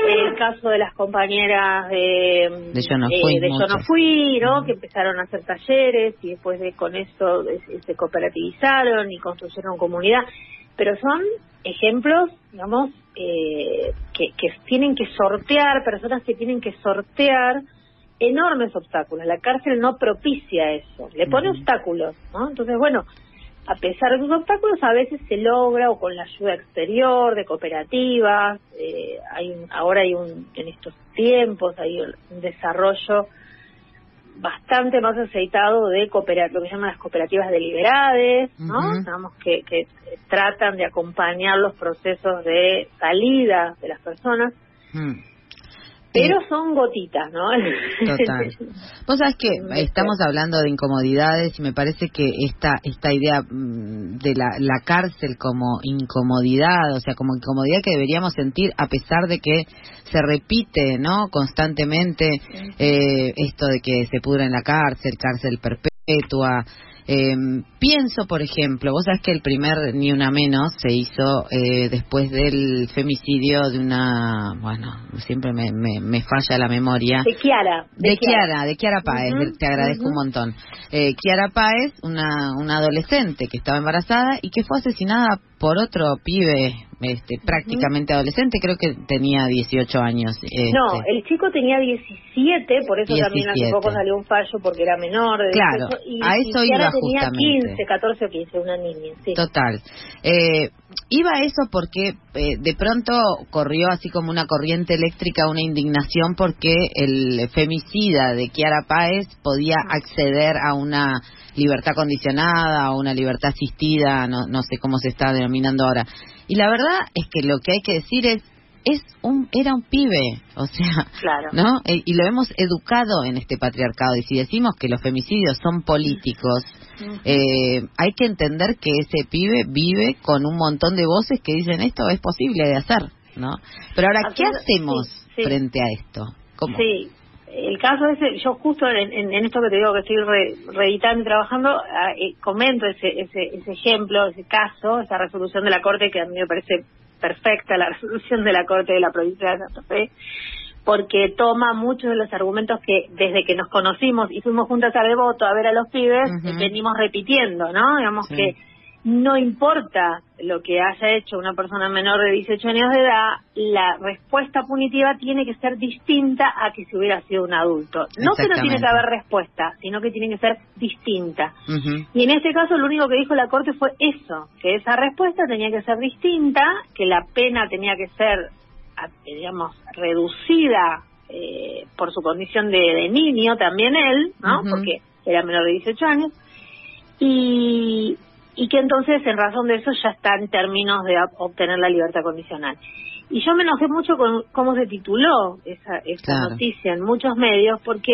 el caso de las compañeras de, De Yo no eh, fui, de Yo no muchas. fui, ¿no? Que empezaron a hacer talleres y después de con eso se cooperativizaron y construyeron comunidad. Pero son ejemplos, digamos, eh, que, que tienen que sortear, personas que tienen que sortear enormes obstáculos. La cárcel no propicia eso, le pone obstáculos, ¿no? Entonces, bueno, a pesar de esos obstáculos, a veces se logra o con la ayuda exterior de cooperativas. eh, hay un- ahora hay un en estos tiempos hay un desarrollo bastante más aceitado de cooperar, lo que llaman las cooperativas deliberadas, ¿no? Ujú. Digamos que, que tratan de acompañar los procesos de salida de las personas, Mm. Pero son gotitas, ¿no? [laughs] Total. Vos sabés que [laughs] estamos hablando de incomodidades y me parece que esta esta idea mm, de la, la cárcel como incomodidad, o sea, como incomodidad que deberíamos sentir a pesar de que se repite, ¿no? Constantemente eh, esto de que se pudra en la cárcel, cárcel perpetua. Eh, pienso, por ejemplo, vos sabés que el primer Ni Una Menos se hizo eh, después del femicidio de una, bueno, siempre me, me, me falla la memoria. De Kiara. De Kiara, de Kiara Páez, Ujú, te agradezco un montón. Eh, Kiara Páez, una, una adolescente que estaba embarazada y que fue asesinada por otro pibe este, prácticamente adolescente, creo que tenía 18 años. Este. No, el chico tenía 17, por eso también hace 17. poco salió un fallo porque era menor. De Claro, 18, y, a eso y iba tenía justamente. 15, 14 o 15, una niña, sí. Total. Eh, iba a eso porque eh, de pronto corrió así como una corriente eléctrica, una indignación porque el femicida de Kiara Páez podía acceder a una libertad condicionada, a una libertad asistida, no, no sé cómo se está denominando ahora. Y la verdad es que lo que hay que decir es, es un, era un pibe, o sea, Claro. ¿no? Eh, y lo hemos educado en este patriarcado. Y si decimos que los femicidios son políticos, eh, hay que entender que ese pibe vive con un montón de voces que dicen esto es posible de hacer, ¿no? Pero ahora, ¿qué hacemos sí, sí. frente a esto? ¿Cómo? Sí, el caso ese, yo justo en, en- en esto que te digo que estoy re- reeditando y trabajando, ah, eh, comento ese, ese, ese ejemplo, ese caso, esa resolución de la Corte que a mí me parece perfecta, la [laughs] resolución de la Corte de la provincia de Santa Fe, porque toma muchos de los argumentos que desde que nos conocimos y fuimos juntas a Devoto a ver a los pibes, eh, venimos repitiendo, ¿no? Digamos Sí. que no importa lo que haya hecho una persona menor de 18 años de edad, la respuesta punitiva tiene que ser distinta a que si hubiera sido un adulto. No que no tiene que haber respuesta, sino que tiene que ser distinta. Y en este caso lo único que dijo la Corte fue eso, que esa respuesta tenía que ser distinta, que la pena tenía que ser, digamos, reducida eh, por su condición de, de niño, también él, ¿no? Porque era menor de 18 años. Y, y que entonces, en razón de eso, ya está en términos de ob- obtener la libertad condicional. Y yo me enojé mucho con cómo se tituló esa, esa Claro. noticia en muchos medios, porque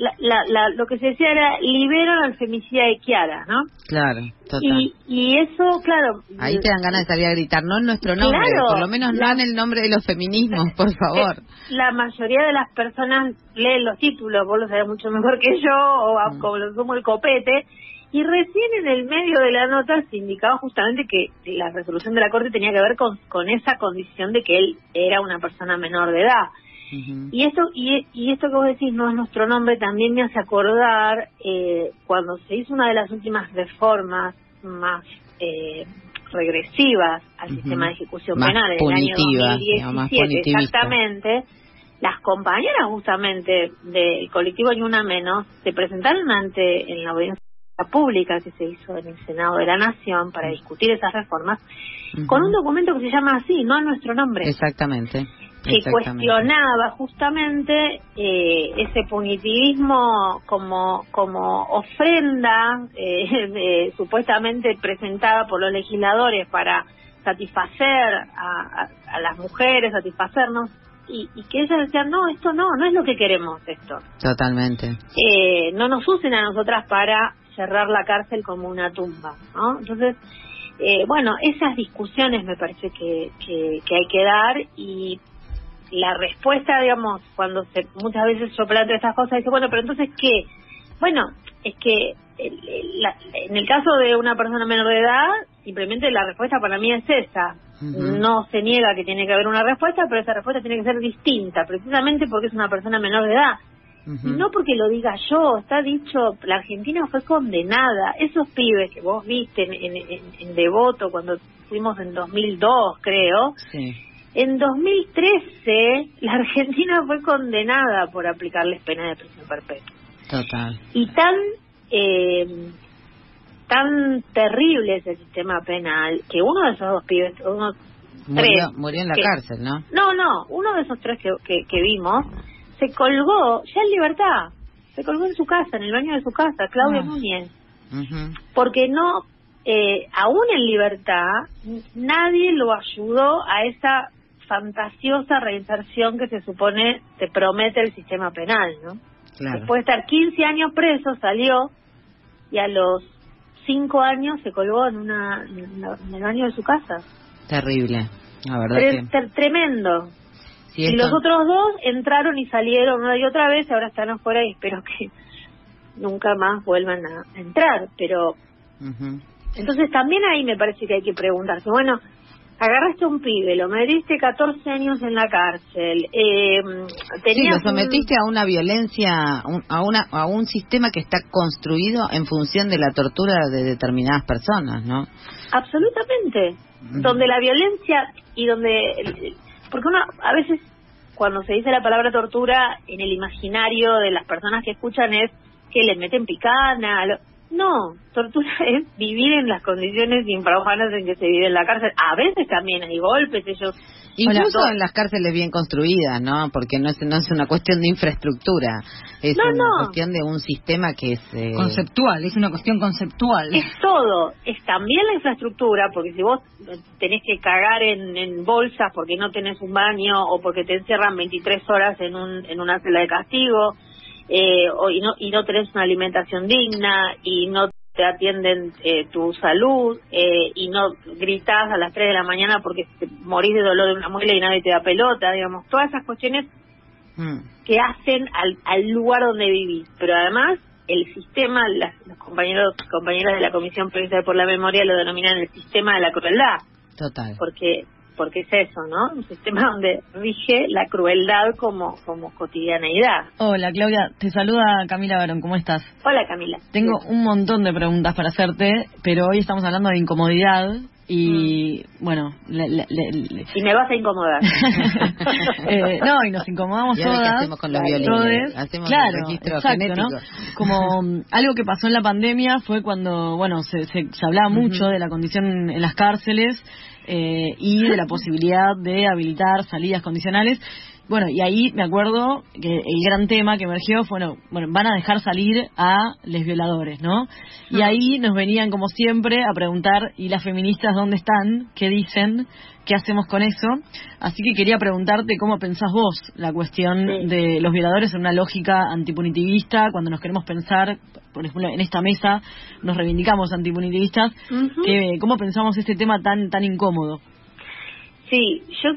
la, la- la- lo que se decía era liberan al femicida de Kiara, ¿no? Claro, total. Y, y eso, claro. Ahí te dan ganas de salir a gritar, no en nuestro nombre, Claro. por lo menos no en el nombre de los feminismos, por [laughs] favor. La mayoría de las personas leen los títulos, vos lo sabés mucho mejor que yo, o Mm. como lo sumo el copete, y recién en el medio de la nota se indicaba justamente que la resolución de la Corte tenía que ver con, con esa condición de que él era una persona menor de edad. Y esto y, y esto que vos decís no es nuestro nombre también me hace acordar eh, cuando se hizo una de las últimas reformas más eh, regresivas al sistema de ejecución Más penal en el año punitivas, digamos, más 2017 punitivistas. exactamente las compañeras justamente del colectivo Ni Una Menos se presentaron ante en la audiencia pública que se hizo en el Senado de la Nación para discutir esas reformas con un documento que se llama así, no a nuestro nombre Exactamente. que exactamente. cuestionaba justamente eh, ese punitivismo como como ofrenda eh, de- [laughs] supuestamente presentada por los legisladores para satisfacer a, a- a las mujeres, satisfacernos y, y que ellas decían no esto no no es lo que queremos esto Totalmente. eh, no nos usen a nosotras para cerrar la cárcel como una tumba, ¿no? Entonces, eh, bueno, esas discusiones me parece que, que, que hay que dar y la respuesta, digamos, cuando se, muchas veces yo planteo estas cosas, dice, bueno, pero entonces, ¿qué? Bueno, es que el- el- la- en el caso de una persona menor de edad, simplemente la respuesta para mí es esa. No se niega que tiene que haber una respuesta, pero esa respuesta tiene que ser distinta, precisamente porque es una persona menor de edad. No porque lo diga yo, está dicho, la Argentina fue condenada. Esos pibes que vos viste en, en, en- en Devoto cuando fuimos en 2002, creo, Sí. en 2013 la Argentina fue condenada por aplicarles pena de prisión perpetua. Total. Y tan, eh, tan terrible es el sistema penal que uno de esos dos pibes, uno, Murió, tres, murió en la que- cárcel, ¿no? no, no, uno de esos tres que, que, que vimos se colgó ya en libertad, se colgó en su casa, en el baño de su casa, Claudia Ah. Núñez, porque no, eh, aún en libertad, nadie lo ayudó a esa fantasiosa reinserción que se supone te promete el sistema penal, ¿no? Claro. Después de estar 15 años preso, salió y a los 5 años se colgó en, una, en la- en el baño de su casa. Terrible. La verdad Tre- que... tre- tremendo. Y los otros dos entraron y salieron una y otra vez, ahora están afuera y espero que nunca más vuelvan a entrar. Pero entonces también ahí me parece que hay que preguntarse, bueno, agarraste a un pibe, lo metiste 14 años en la cárcel, eh, Sí, lo un- sometiste a una violencia, un- a, una, a un sistema que está construido en función de la tortura de determinadas personas, ¿no? Absolutamente. Donde la violencia y donde, porque uno a veces cuando se dice la palabra tortura en el imaginario de las personas que escuchan es que le meten picana, no, tortura [laughs] es vivir en las condiciones infrahumanas en que se vive en la cárcel. A veces también hay golpes, ellos... Incluso Hola. en las cárceles bien construidas, ¿no? Porque no es, no es una cuestión de infraestructura, es No, una no. cuestión de un sistema que es... eh, Conceptual, es una cuestión conceptual. Es todo, es también la infraestructura, porque si vos tenés que cagar en, en bolsas porque no tenés un baño o porque te encierran 23 horas en, un, en una celda de castigo eh, o, y, no, y no tenés una alimentación digna y no te atienden eh, tu salud eh, y no gritás a las 3 de la mañana porque te morís de dolor de una muela y nadie te da pelota, digamos, todas esas cuestiones mm, que hacen al, al lugar donde vivís. Pero además, el sistema, las, los compañeros compañeras de la Comisión Provincial por la Memoria lo denominan el sistema de la crueldad, total. porque porque es eso, ¿no? Un sistema donde rige la crueldad como, como cotidianeidad. Hola Claudia, te saluda Camila Barón, ¿cómo estás? Hola, Camila. Tengo un montón de preguntas para hacerte, pero hoy estamos hablando de incomodidad y bueno, le- le- le- le- Y me vas a incomodar. [laughs] eh, no, y nos incomodamos ¿Y ahora qué todas. hacemos con los violines? Hacemos claro, el registro exacto, genético. ¿no? Como mm, algo que pasó en la pandemia fue cuando, bueno, se, se, se hablaba mucho de la condición en las cárceles eh, y de la posibilidad de habilitar salidas condicionales. Bueno, y ahí me acuerdo que el gran tema que emergió fue, bueno, bueno, van a dejar salir a les violadores, ¿no? Y ahí nos venían, como siempre, a preguntar, ¿y las feministas dónde están? ¿Qué dicen? ¿Qué hacemos con eso? Así que quería preguntarte cómo pensás vos la cuestión Sí. de los violadores en una lógica antipunitivista, cuando nos queremos pensar, por ejemplo, en esta mesa nos reivindicamos antipunitivistas, Ujú. que, ¿cómo pensamos este tema tan, tan incómodo? Sí, yo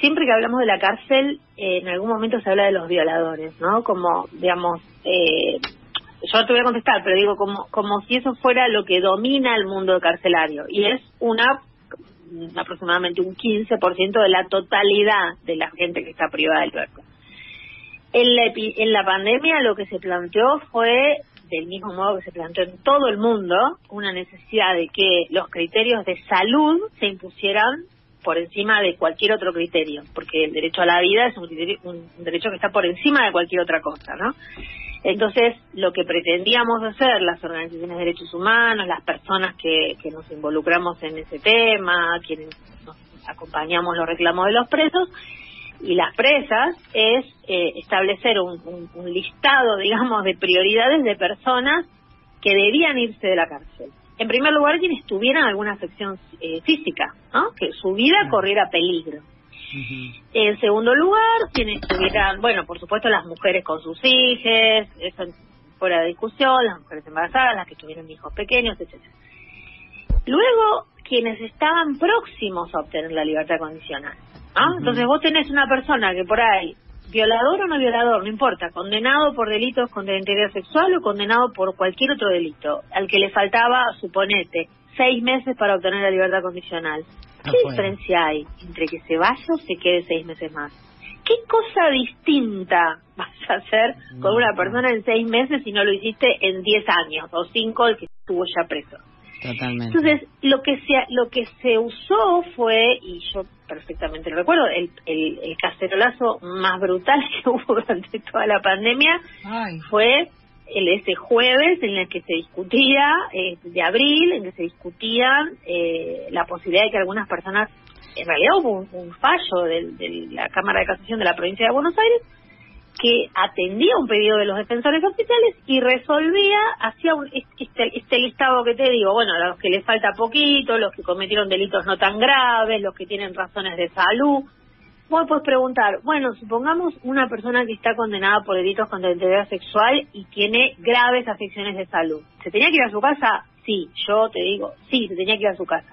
siempre que hablamos de la cárcel, eh, en algún momento se habla de los violadores, ¿no? Como, digamos, eh, yo te voy a contestar, pero digo como, como si eso fuera lo que domina el mundo carcelario. Y es una aproximadamente un 15% de la totalidad de la gente que está privada de libertad. En la, epi- en la pandemia lo que se planteó fue, del mismo modo que se planteó en todo el mundo, una necesidad de que los criterios de salud se impusieran por encima de cualquier otro criterio, porque el derecho a la vida es un, un derecho que está por encima de cualquier otra cosa, ¿no? Entonces, lo que pretendíamos hacer las organizaciones de derechos humanos, las personas que, que nos involucramos en ese tema, quienes nos acompañamos los reclamos de los presos y las presas, es eh, establecer un, un- un listado, [laughs] digamos, de prioridades de personas que debían irse de la cárcel. En primer lugar, quienes tuvieran alguna afección eh, física, ¿no? que su vida corriera peligro. En segundo lugar, quienes tuvieran, bueno, por supuesto las mujeres con sus hijos, eso fuera de discusión, las mujeres embarazadas, las que tuvieron hijos pequeños, etcétera. Luego, quienes estaban próximos a obtener la libertad condicional. ¿no? Entonces vos tenés una persona que por ahí, violador o no violador, no importa, condenado por delitos contra la integridad sexual o condenado por cualquier otro delito, al que le faltaba, suponete, seis meses para obtener la libertad condicional. ¿Qué Afuera. diferencia hay entre que se vaya o se quede seis meses más? ¿Qué cosa distinta [laughs] vas a hacer con una persona en seis meses si no lo hiciste en diez años o cinco el que estuvo ya preso? Totalmente. Entonces, lo que se lo que se usó fue, y yo perfectamente lo recuerdo, el, el, el cacerolazo más brutal [laughs] que hubo durante toda la pandemia Ay. fue el ese jueves en el que se discutía, eh, de abril, en que se discutían eh, la posibilidad de que algunas personas, en realidad hubo un, un fallo del- de, la Cámara de Casación de la provincia de Buenos Aires, que atendía un pedido de los defensores oficiales y resolvía, hacía un, este, este listado que te digo, bueno, los que les falta poquito, los que cometieron delitos no tan graves, los que tienen razones de salud. Vos puedes preguntar, bueno, supongamos una persona que está condenada por delitos contra la integridad sexual y tiene graves afecciones de salud. ¿Se tenía que ir a su casa? Sí, yo te digo, sí, se tenía que ir a su casa.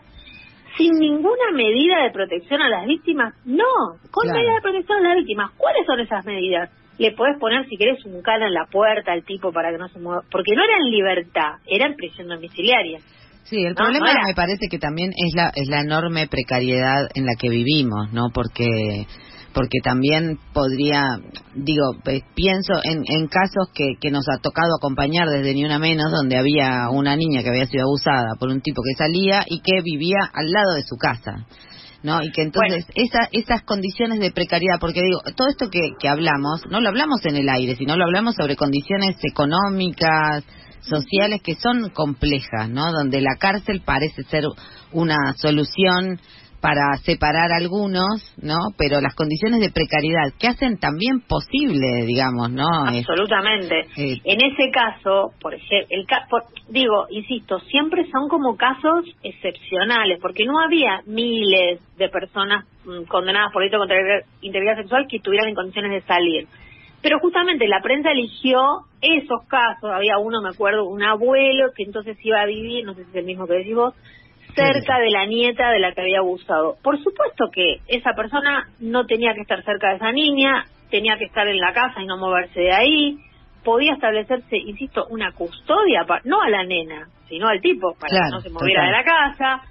Sin ninguna medida de protección a las víctimas, no, con Claro. medidas de protección a las víctimas. ¿Cuáles son esas medidas? Le podés poner, si querés, un cala en la puerta al tipo para que no se mueva, porque no era en libertad, era en prisión domiciliaria. Sí, el No, problema no era- me parece que también es la, es la enorme precariedad en la que vivimos, ¿no? Porque porque también podría, digo, pe- pienso en, en casos que, que nos ha tocado acompañar desde Ni Una Menos, donde había una niña que había sido abusada por un tipo que salía y que vivía al lado de su casa. ¿No? Y que entonces esa, esas condiciones de precariedad, porque digo, todo esto que, que hablamos, no lo hablamos en el aire, sino lo hablamos sobre condiciones económicas, sociales que son complejas, ¿no? Donde la cárcel parece ser una solución para separar algunos, ¿no? Pero las condiciones de precariedad que hacen también posible, digamos, ¿no? Absolutamente. eh, En ese caso, por ejemplo, el ca- por- digo, insisto, siempre son como casos excepcionales, porque no había miles de personas mm, condenadas por delito contra la integridad sexual que estuvieran en condiciones de salir. Pero justamente la prensa eligió esos casos. Había uno, me acuerdo, un abuelo que entonces iba a vivir, no sé si es el mismo que decís vos, cerca de la nieta de la que había abusado. Por supuesto que esa persona no tenía que estar cerca de esa niña, tenía que estar en la casa y no moverse de ahí. Podía establecerse, insisto, una custodia, pa- no a la nena, sino al tipo, para Claro, que no se moviera total. de la casa,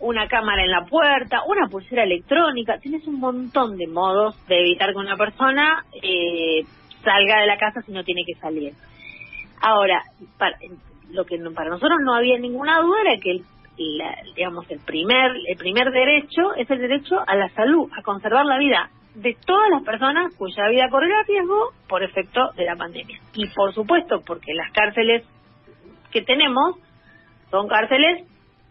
una cámara en la puerta, una pulsera electrónica. Tienes un montón de modos de evitar que una persona eh, salga de la casa si no tiene que salir. Ahora, para, lo que para nosotros no había ninguna duda era que el, la- digamos el primer el primer derecho es el derecho a la salud, a conservar la vida de todas las personas cuya vida correrá riesgo por efecto de la pandemia. Y por supuesto, porque las cárceles que tenemos son cárceles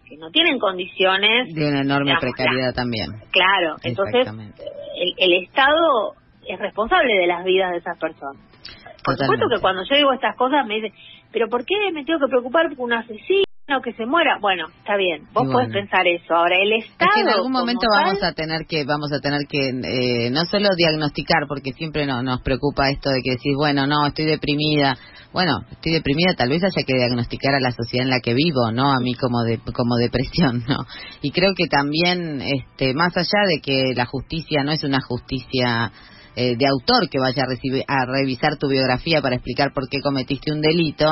que no tienen condiciones de una enorme digamos, precariedad también. Claro, entonces el, el Estado es responsable de las vidas de esas personas. Por supuesto que cuando yo digo estas cosas me dicen, pero ¿por qué me tengo que preocupar por un asesino que se muera? Bueno, está bien, vos Y podés bueno. pensar eso. Ahora, el Es Estado... que en algún momento tal, vamos a tener que vamos a tener que eh, no solo diagnosticar porque siempre no, nos preocupa esto de que decís bueno no estoy deprimida bueno estoy deprimida tal vez haya que diagnosticar a la sociedad en la que vivo no a mí como de, como depresión [laughs] no y creo que también este más allá de que la justicia no es una justicia eh, de autor que vaya a, recibir, a revisar tu biografía para explicar por qué cometiste un delito,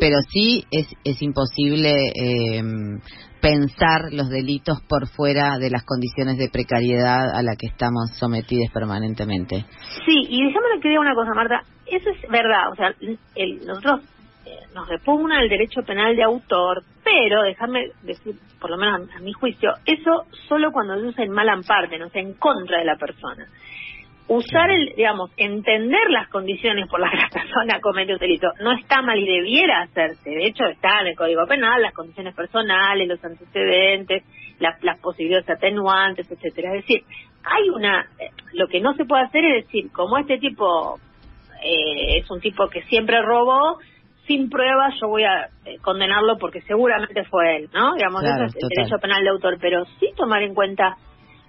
pero sí es, es imposible eh, pensar los delitos por fuera de las condiciones de precariedad a la que estamos sometidos permanentemente. Sí, y déjame que diga una cosa, Marta. Eso es verdad. O sea, el- nosotros eh, nos repugna el derecho penal de autor, pero déjame decir, por lo menos a, a mi juicio, eso solo cuando se usa en mala parte, no sea en contra de la persona. Usar el, digamos, entender las condiciones por las que la persona comete un delito no está mal y debiera hacerse. De hecho, está en el Código Penal, las condiciones personales, los antecedentes, las, las posibilidades atenuantes, etcétera. Es decir, hay una, eh, lo que no se puede hacer es decir, como este tipo eh, es un tipo que siempre robó, sin pruebas yo voy a eh, condenarlo porque seguramente fue él, ¿no? Digamos, Claro, eso es el derecho penal de autor, pero sí tomar en cuenta,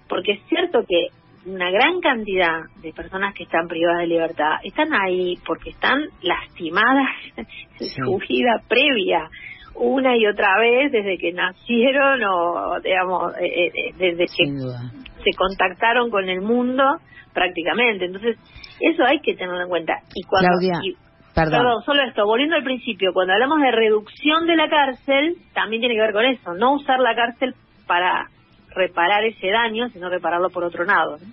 porque es cierto que una gran cantidad de personas que están privadas de libertad están ahí porque están lastimadas [laughs] en su vida previa una y otra vez desde que nacieron o digamos eh, eh, desde que duda. se contactaron con el mundo prácticamente. Entonces, eso hay que tenerlo en cuenta. Y cuando, Claudia, y- Perdón. perdón, solo esto, volviendo al principio, cuando hablamos de reducción de la cárcel, también tiene que ver con eso, no usar la cárcel para reparar ese daño, sino repararlo por otro lado. ¿no?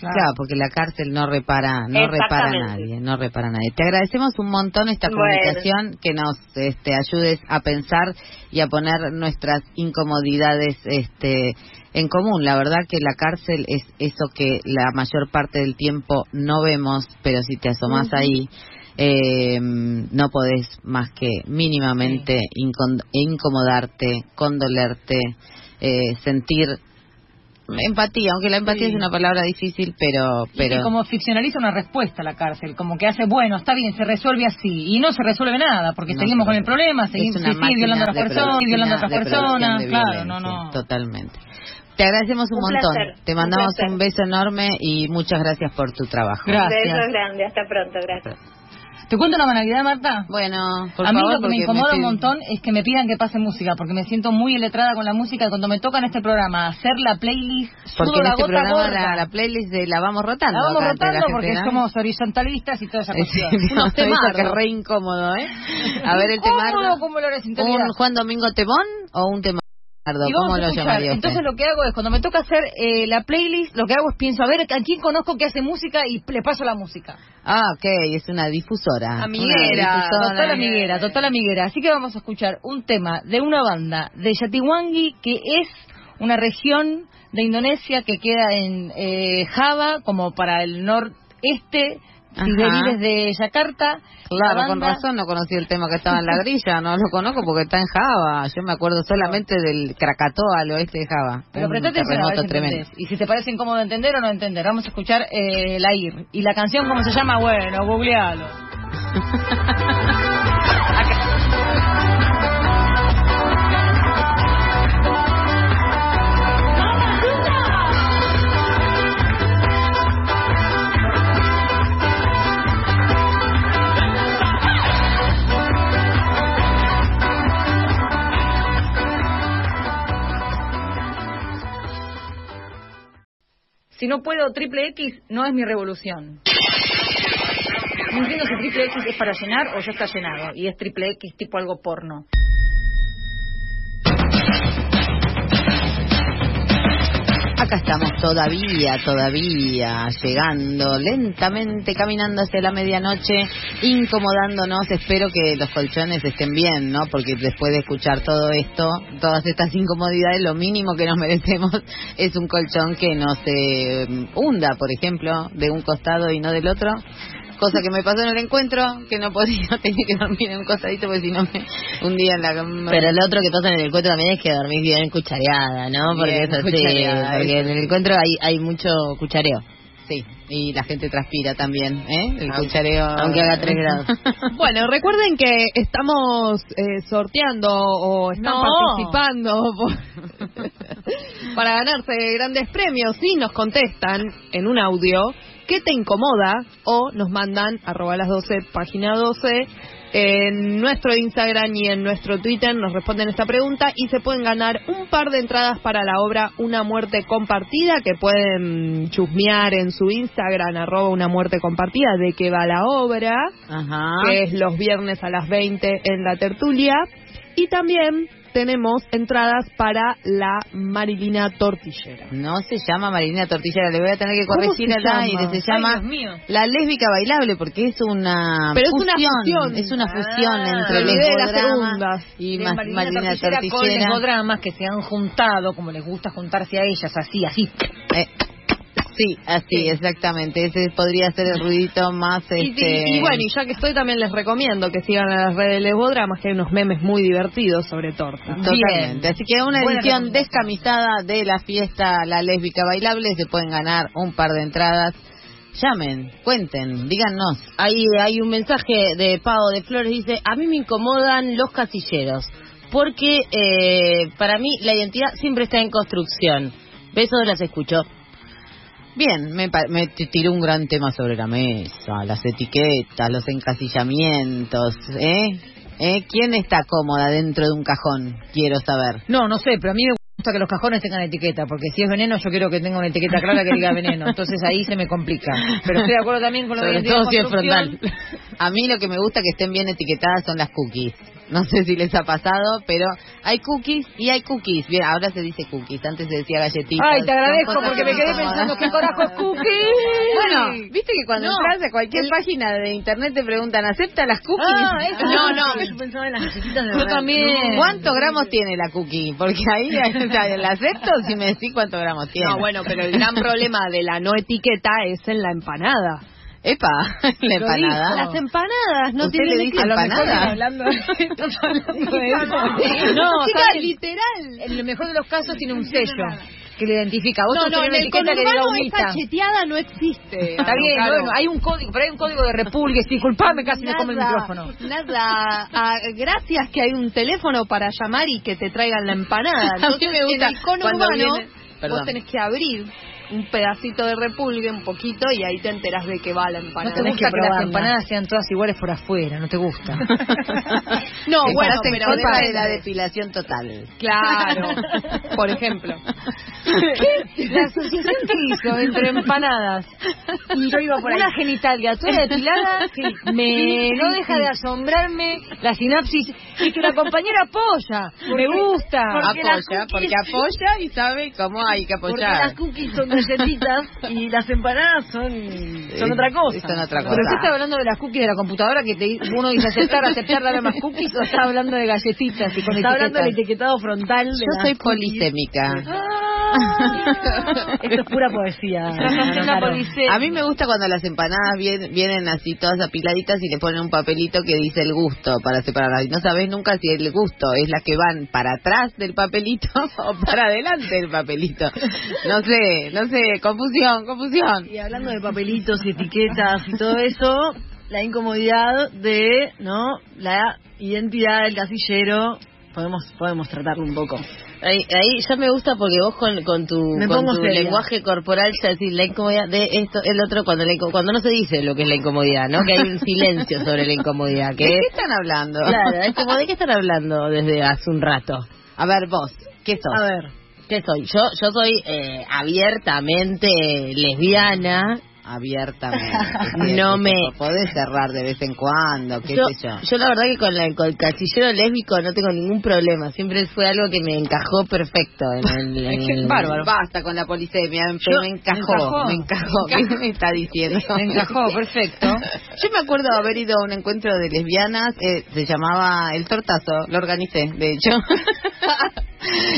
Claro. porque la cárcel no repara, no repara a nadie, no repara a nadie. Te agradecemos un montón esta Bueno. comunicación, que nos este, ayudes a pensar y a poner nuestras incomodidades este, en común. La verdad que la cárcel es eso que la mayor parte del tiempo no vemos, pero si te asomás Ujú. ahí, eh, no podés más que mínimamente incomodarte, condolerte, eh, sentir empatía, aunque la empatía Sí. es una palabra difícil, pero Y pero que como ficcionaliza una respuesta a la cárcel, como que hace, bueno, está bien, se resuelve así, y no se resuelve nada, porque No seguimos se con el problema, seguimos violando a otras personas, violando a otras personas, claro, no, no. Totalmente. Te agradecemos un, Un montón. placer, Te un mandamos placer. un beso enorme y muchas gracias por tu trabajo. Gracias. Besos grandes, hasta pronto, gracias. ¿Te cuento una banalidad, Marta? Bueno, por a mí favor, lo que me incomoda un montón es que me pidan que pase música, porque me siento muy eletrada con la música y cuando me toca en este programa hacer la playlist, Porque sudo en la este gota programa gorda. la, la playlist de la vamos rotando. La vamos acá la rotando gente, porque ¿no? somos horizontalistas y toda esa [laughs] Sí, cuestión. no, Unos temardos. que re incómodo, ¿eh? A ver el [laughs] como la horizontalidad. ¿Un Juan Domingo Temón o un temardo? ¿Cómo lo llamaría usted? Entonces lo que hago es, cuando me toca hacer eh, la playlist, lo que hago es pienso, a ver, ¿a quién conozco que hace música? Y le paso la música. Ah, ok, es una difusora. Amiguera, difusora. Total amiguera, total amiguera. Así que vamos a escuchar un tema de una banda de Yatiwangi que es una región de Indonesia que queda en eh, Java, como para el noreste. Si Ajá. venís desde Yakarta, Claro, la con razón no conocí el tema que estaba en la grilla, no lo conozco porque está en Java. Yo me acuerdo solamente del Krakatoa al oeste de Java. Pero un presta atención a ver terremoto tremendo. Y si te parece incómodo entender o no entender, vamos a escuchar eh, la IR. Y la canción, ¿cómo se llama? Bueno, googlealo. [laughs] Si no puedo triple X, no es mi revolución. No entiendo si triple X es para llenar o ya está llenado. Y es triple X tipo algo porno. Acá estamos todavía, todavía, llegando lentamente, caminando hacia la medianoche, incomodándonos. Espero que los colchones estén bien, ¿no? Porque después de escuchar todo esto, todas estas incomodidades, lo mínimo que nos merecemos [laughs] es un colchón que no se mm, hunda, por ejemplo, de un costado y no del otro. Cosa que me pasó en el encuentro, que no podía, [laughs] tenía que dormir en un costadito porque si no me hundía en la cama. Pero lo otro que pasa en el encuentro también es que dormís bien cuchareada, ¿no? Porque Bien eso sí, cuchareada, porque en el encuentro hay, hay mucho cuchareo. Sí, y la gente transpira también, ¿eh? El Aunque- cuchareo. aunque haga tres grados. [laughs] Bueno, recuerden que estamos eh, sorteando o están No. participando [laughs] por- para ganarse grandes premios. Si nos contestan en un audio qué te incomoda o nos mandan arroba las 12, página 12, en nuestro Instagram y en nuestro Twitter nos responden esta pregunta y se pueden ganar un par de entradas para la obra Una muerte compartida que pueden chusmear en su Instagram arroba una muerte compartida de qué va la obra Ajá. que es los viernes a las 20 en la tertulia. Y también tenemos entradas para la Marilina Tortillera. No se llama Marilina Tortillera, le voy a tener que ¿Cómo corregir se al llama? aire. Se Ay, llama Dios mío. La Lésbica Bailable, porque es una Pero es una fusión. fusión. Es una fusión Ah, entre lesbodrama segunda. y de ma- Marilina Marilina Tortillera con Tortillera. lesbodramas que se han juntado, como les gusta juntarse a ellas, así, así. Eh, sí, así, exactamente. Ese podría ser el ruidito más... Y, este... y- y bueno, y ya que estoy, también les recomiendo que sigan a las redes de Lesbodramas, que hay unos memes muy divertidos sobre torta. Totalmente. Así que una Buena edición descamisada de la fiesta La Lésbica Bailable. Se pueden ganar un par de entradas. Llamen, cuenten, díganos. Ahí hay un mensaje de Pau de Flores, dice, a mí me incomodan los casilleros, porque eh, para mí la identidad siempre está en construcción. Besos, las escucho. Bien, me, me tiró un gran tema sobre la mesa, las etiquetas, los encasillamientos, ¿eh? ¿Eh? ¿Quién está cómoda dentro de un cajón? Quiero saber. No, no sé, pero a mí me gusta que los cajones tengan etiqueta, porque si es veneno yo quiero que tenga una etiqueta clara que diga veneno, entonces ahí se me complica. Pero estoy de acuerdo también con lo Sobre identidad todo si es frontal. A mí lo que me gusta que estén bien etiquetadas son las cookies. No sé si les ha pasado, pero hay cookies y hay cookies. Bien, ahora se dice cookies, antes se decía galletitas. Ay, te agradezco porque que me quedé pensando, ¿qué carajo es cookie? Bueno, viste que cuando No, entras a cualquier página de internet te preguntan, ¿acepta las cookies? Ah, eso. no, no. Yo pensaba en las galletitas de Yo verdad. también. ¿Cuántos gramos tiene la cookie? Porque ahí [laughs] o sea, la acepto si me decís cuántos gramos tiene. No, bueno, pero el gran problema de la no etiqueta es en la empanada. Epa, [laughs] la empanada. Las empanadas no ¿Usted tienen le dice empanada? hablando, estás hablando de eso. No, Chica, literal. En el mejor de los casos tiene un sello que le identifica. Vos No, no, en el conurbano esa cheteada no existe. Está bien, bueno, hay un código, pero hay un código de repulgue. Disculpame, casi me come el micrófono. Nada, Ah, gracias que hay un teléfono para llamar y que te traigan la empanada. [laughs] A mí Entonces, me gusta en el conurbano viene- vos tenés que abrir un pedacito de repulgue, un poquito, y ahí te enteras de que va la No empanada. te gusta que las empanadas sean todas iguales por afuera, no te gusta. [laughs] No, bueno, pero de depende. la depilación total. Claro, [laughs] por ejemplo. La asociación que hizo entre empanadas y yo iba por una genitalia toda [laughs] depilada me no deja de asombrarme la sinapsis y que la compañera apoya. me gusta. Apoya, porque apoya y sabe cómo hay que Porque apoyar. las cookies son galletitas y las empanadas son, son otra cosa. son otra Pero usted está hablando de las cookies de la computadora que te, uno dice aceptar, aceptar, dame más cookies o está hablando de galletitas y con Está hablando del etiquetado frontal. de Yo las soy cookies. polisémica. Ah, [laughs] Esto es pura poesía. [laughs] A mí me gusta cuando las empanadas vienen, vienen así todas apiladitas y le ponen un papelito que dice el gusto para separarlas. Y no sabes nunca si el gusto es la que van para atrás del papelito [laughs] o para adelante del papelito. No sé, no sé, confusión, confusión. Y hablando de papelitos y etiquetas y todo eso, la incomodidad de, ¿no? La identidad del casillero, podemos podemos tratarlo un poco. Ahí, ahí ya me gusta porque vos con, con tu, con lenguaje corporal ya decís la incomodidad de esto, el otro, cuando, la cuando no se dice lo que es la incomodidad, ¿no? Que hay un silencio [laughs] sobre la incomodidad. ¿De Que qué están hablando? Claro, es como de qué están hablando desde hace un rato. A ver, vos, ¿qué sos? A ver, ¿Qué soy? Yo yo soy eh, abiertamente lesbiana. Abiertamente. [laughs] No me- Podés cerrar de vez en cuando, qué Yo, sé yo. yo la verdad que con, la, con el casillero lésbico no tengo ningún problema. Siempre fue algo que me encajó perfecto. En [laughs] el, en el- Bárbaro. Basta con la policemia, me, Yo- me encajó, me encajó. ¿Qué me está diciendo? Me encajó, perfecto. [laughs] Yo me acuerdo haber ido a un encuentro de lesbianas, eh, se llamaba El Tortazo, lo organicé, de hecho,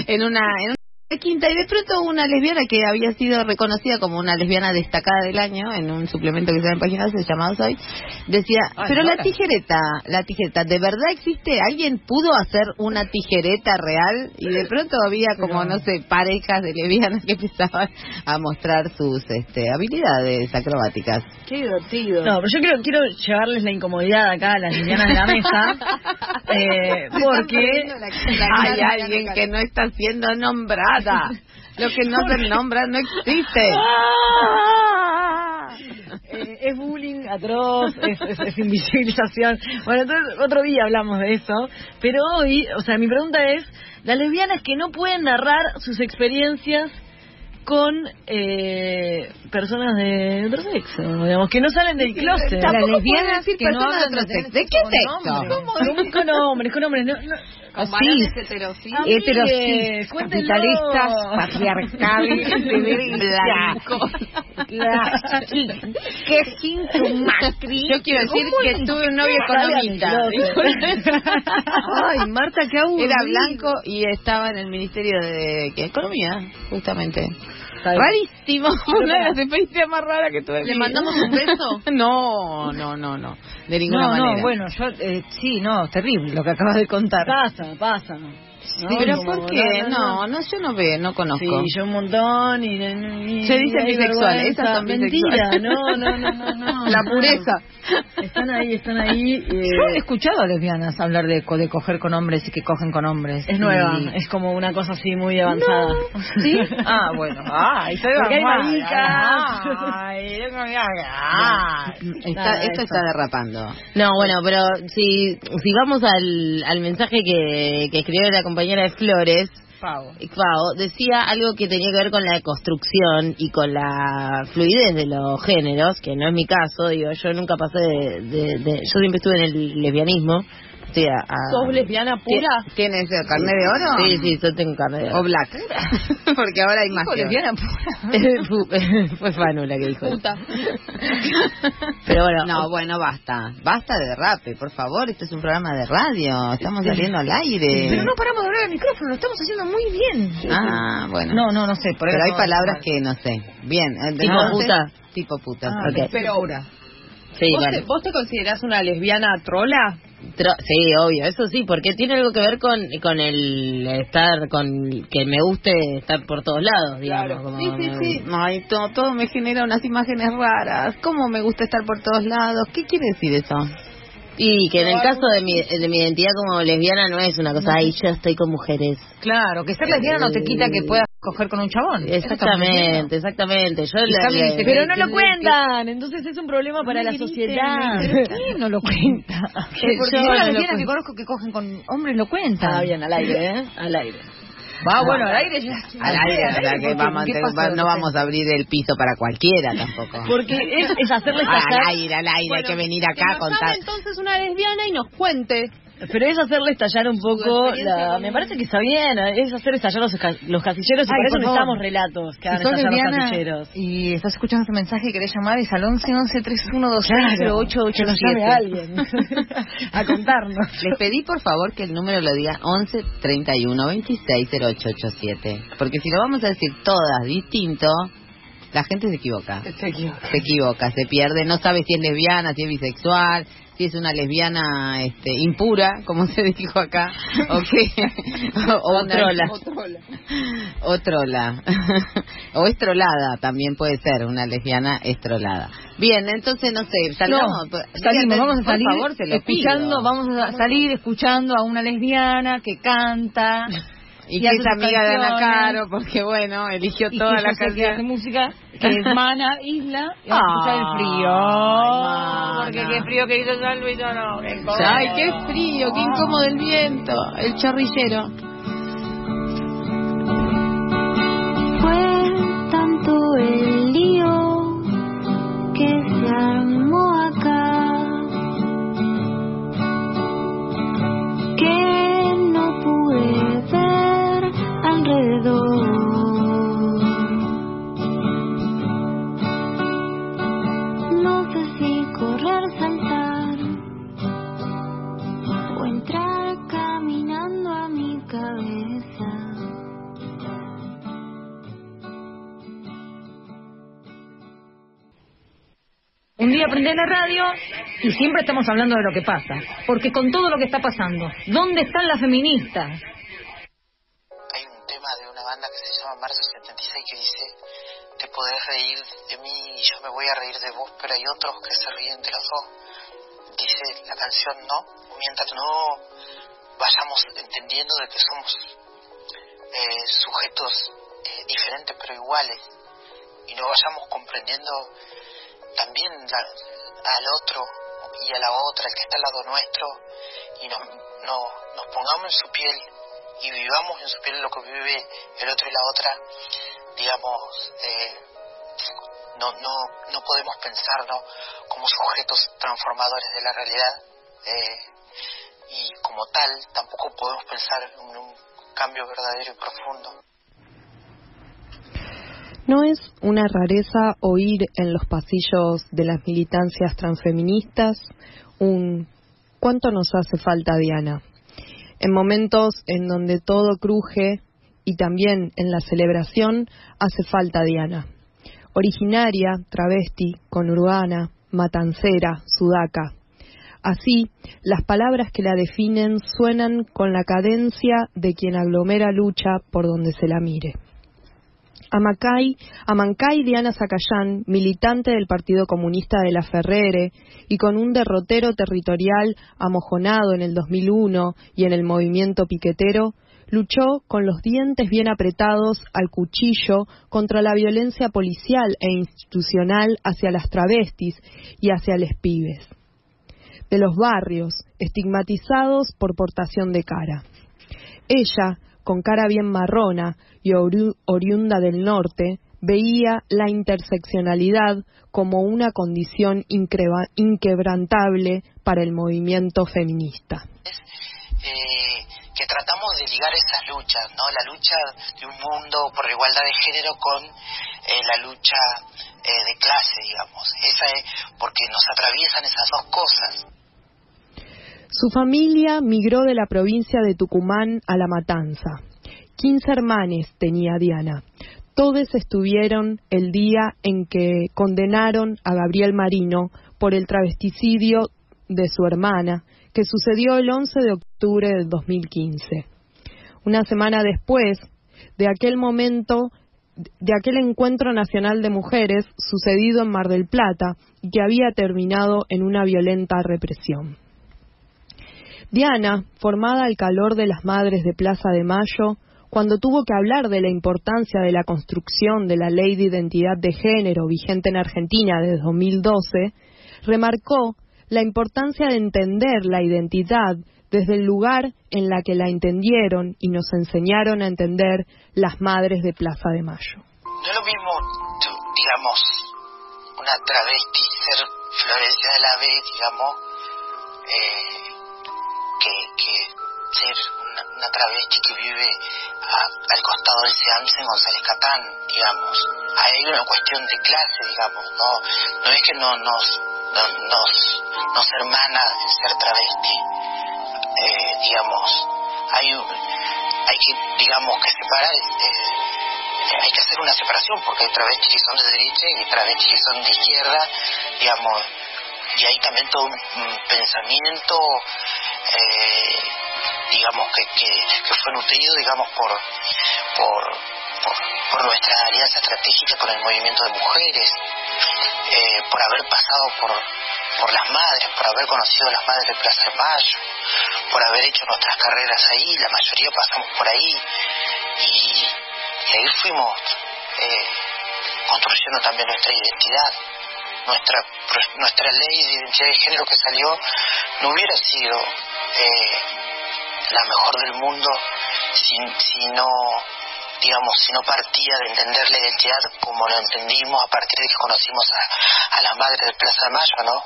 en una... En una quinta y de pronto una lesbiana que había sido reconocida como una lesbiana destacada del año en un suplemento que se llama en Página 12, llamado Hoy decía Ay, pero la tijereta la tijereta de verdad existe alguien pudo hacer una tijereta real y de pronto había como no sé parejas de lesbianas que empezaban a mostrar sus este habilidades acrobáticas. Qué divertido. no, pero yo quiero, quiero llevarles la incomodidad acá a las lesbianas de la mesa, [laughs] eh, porque hay alguien que no está siendo nombrada. Lo que no se nombra no existe. eh, es bullying atroz, es, es- es invisibilización. Bueno, entonces otro día hablamos de eso, pero hoy, o sea, mi pregunta es, las lesbianas que no pueden narrar sus experiencias con eh, personas de otro sexo, digamos, que no salen del closet. Las lesbianas decir que no personas de hablan otro sexo. ¿De qué con sexo? Con, con hombres, con hombres, no, no. Sí. Heterosis, cuéntenlo. capitalistas, patriarcales, [laughs] Blanco. las que sin tu matriz. Yo quiero decir que tuve un novio economista. Ay, Marta, qué aburrido. Era blanco y estaba en el Ministerio de ¿qué? Economía, justamente. Rarísimo. [laughs] Una de las experiencias más raras que tuve. ¿Le mandamos un beso? [laughs] No, no, no, no. De ninguna No, manera. no, bueno, yo, eh, sí, no, terrible lo que acabas de contar. Pasa, pasa. ¿No? Pero ¿por qué? No, no, yo no veo, no conozco. Sí, yo un montón y... y- Se bisexuales, vergüenza. esas son Mentira, no, no, no, no, no. [laughs] La no. pureza. Están ahí, están ahí. eh, Yo he escuchado a lesbianas hablar de, co- de coger con hombres y que cogen con hombres. es nueva, Y- es como una cosa así muy avanzada. ¿Sí? Ah, bueno. [laughs] Ay, soy Porque hay. Ay, yo no haga. Está, Nada, esto está derrapando. No, bueno, pero si, si vamos al, al mensaje que, que escribió la compañera de Flores, Pavo. Pau, decía algo que tenía que ver con la construcción y con la fluidez de los géneros, que no es mi caso, digo, yo nunca pasé de, de- de- yo siempre estuve en el lesbianismo, estoy a, a- ¿Sos lesbiana pura? ¿Tienes el carnet de oro? Sí, sí, yo tengo carne de O black. [laughs] Porque ahora hay más. Lesbiana pura. [laughs] Fue- Fue Fanu la que dijo. Puta. [laughs] Pero bueno, No, bueno, basta. Basta de derrape, por favor. Esto es un programa de radio. Estamos saliendo al aire. Pero no paramos de hablar al micrófono, lo estamos haciendo muy bien. Ah, bueno. No, no, no sé. Por Pero hay palabras que no sé. Bien. eh, Tipo puta. Tipo puta. Ah. Pero ahora, sí, ¿vos, vale. te, ¿vos te considerás una lesbiana trola? Tro- sí, obvio, eso sí, porque tiene algo que ver con, con el estar, con que me guste estar por todos lados, digamos. Claro. como Sí, sí, me- sí. Ay, todo, todo me genera unas imágenes raras. ¿Cómo me gusta estar por todos lados? ¿Qué quiere decir eso? Y que en el caso de mi, de mi identidad como lesbiana no es una cosa, ay, yo estoy con mujeres. Claro, que ser lesbiana no te quita que puedas coger con un chabón. Exactamente, exactamente. Yo la- la- Pero no lo cuentan, entonces es un problema para la griten, sociedad. ¿Pero quién no lo cuenta? [laughs] Que Porque yo las que conozco que cogen con hombres lo cuentan. Ah, bien, al aire, ¿eh? [laughs] Al aire. Va, bueno, al aire ya. Al aire, o sea, que vamos, no vamos a abrir el piso para cualquiera tampoco. [laughs] Porque es, es hacerles Al aire, al aire, hay que venir acá a contar. entonces una lesbiana y nos cuente Pero es hacerle estallar un poco, la, me parece que está bien, es hacer estallar los, ca- los casilleros y Ay, por eso necesitamos relatos que hagan Si estallar los casilleros. y estás escuchando este mensaje y querés llamar, es al 11 11 31 26 que nos llame 0887. alguien [laughs] a contarnos. Les pedí por favor que el número lo diga 11 31 26 0887. Porque si lo vamos a decir todas distinto, la gente se equivoca. Se equivoca. Se equivoca, se pierde, no sabe si es lesbiana, si es bisexual, si es una lesbiana este, impura, como se [laughs] dijo acá, o qué. o, o una- trola. [laughs] o trola. O trola. [laughs] o estrolada, también puede ser una lesbiana estrolada. Bien, entonces no sé, salgamos. No, salimos, vamos a por favor, se escuchando, pido. vamos a salir escuchando a una lesbiana que canta Y, y que es amiga de Ana. Caro, porque bueno, eligió y toda que la canción. música que es Mana Isla y vamos a escuchar el frío Ay, porque qué frío que hizo San Luis no qué incómodo. Ay, qué frío, qué incómodo el viento, el chorrillero. Fue tanto el lío que se armó acá Un día prendés la radio y siempre estamos hablando de lo que pasa. Porque con todo lo que está pasando, ¿dónde están las feministas? hay un tema de una banda que se llama Marzo 76 que dice te podés reír de mí y yo me voy a reír de vos pero hay otros que se ríen de los dos dice la canción no mientras no vayamos entendiendo de que somos eh, sujetos eh, diferentes pero iguales y no vayamos comprendiendo también la- al otro y a la otra, el que está al lado nuestro, y nos, no- nos pongamos en su piel y vivamos en su piel lo que vive el otro y la otra, digamos, eh, no, no, no podemos pensarnos como sujetos transformadores de la realidad eh, y como tal tampoco podemos pensar en un cambio verdadero y profundo. No es una rareza oír en los pasillos de las militancias transfeministas un ¿cuánto nos hace falta Diana? En momentos en donde todo cruje y también en la celebración hace falta Diana. Originaria, travesti, conurbana, matancera, sudaca. Así, las palabras que la definen suenan con la cadencia de quien aglomera lucha por donde se la mire. Amacay, Amancay Diana Zacayán, militante del Partido Comunista de la Ferrere y con un derrotero territorial amojonado en el 2001 y en el movimiento piquetero, luchó con los dientes bien apretados al cuchillo contra la violencia policial e institucional hacia las travestis y hacia los pibes de los barrios, estigmatizados por portación de cara. Ella, con cara bien marrona y oru- oriunda del norte, veía la interseccionalidad como una condición inquebrantable para el movimiento feminista. eh, que tratamos de ligar esas luchas, ¿no? La lucha de un mundo por la igualdad de género con eh, la lucha eh, de clase, digamos. Esa es porque nos atraviesan esas dos cosas. Su familia migró de la provincia de Tucumán a La Matanza. Quince hermanes tenía Diana. Todos estuvieron el día en que condenaron a Gabriel Marino por el travesticidio de su hermana, que sucedió el 11 de octubre del 2015. Una semana después de aquel momento, de aquel encuentro nacional de mujeres sucedido en Mar del Plata y que había terminado en una violenta represión. Diana, formada al calor de las madres de Plaza de Mayo, cuando tuvo que hablar de la importancia de la construcción de la ley de identidad de género vigente en Argentina desde 2012, remarcó la importancia de entender la identidad desde el lugar en la que la entendieron y nos enseñaron a entender las madres de Plaza de Mayo. No es lo mismo, digamos, una travesti ser Florencia de la B, digamos, eh, que, que ser una, travesti que vive al costado del SEAMS en González Catán, digamos. Hay una cuestión de clase, digamos, no, no es que no nos, no, nos, nos hermana el ser travesti, eh, digamos, hay, hay que, digamos, que separar, eh, hay que hacer una separación, porque hay travestis que son de derecha y travestis que son de izquierda, digamos, y hay también todo un pensamiento, eh, digamos, que, que, que fue nutrido, digamos, por, por, por, por nuestra alianza estratégica con el movimiento de mujeres, eh, por haber pasado por, por las madres, por haber conocido a las madres de Plaza de Mayo, por haber hecho nuestras carreras ahí, la mayoría pasamos por ahí, y, y ahí fuimos eh, construyendo también nuestra identidad. Nuestra, nuestra ley de identidad de género que salió no hubiera sido eh, la mejor del mundo si, si no digamos si no partía de entender la identidad como lo entendimos a partir de que conocimos a, a la madre de Plaza de Mayo no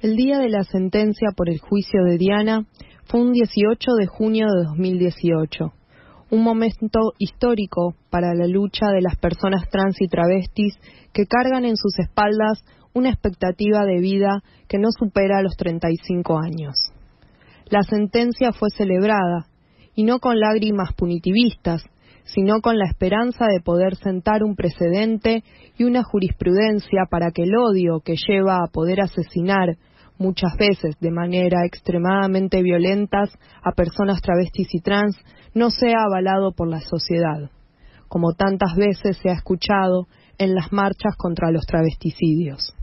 El día de la sentencia por el juicio de Diana fue un 18 de junio de 2018, un momento histórico para la lucha de las personas trans y travestis que cargan en sus espaldas una expectativa de vida que no supera los 35 años. La sentencia fue celebrada, y no con lágrimas punitivistas, sino con la esperanza de poder sentar un precedente y una jurisprudencia para que el odio que lleva a poder asesinar muchas veces de manera extremadamente violentas a personas travestis y trans no sea avalado por la sociedad, como tantas veces se ha escuchado en las marchas contra los travesticidios.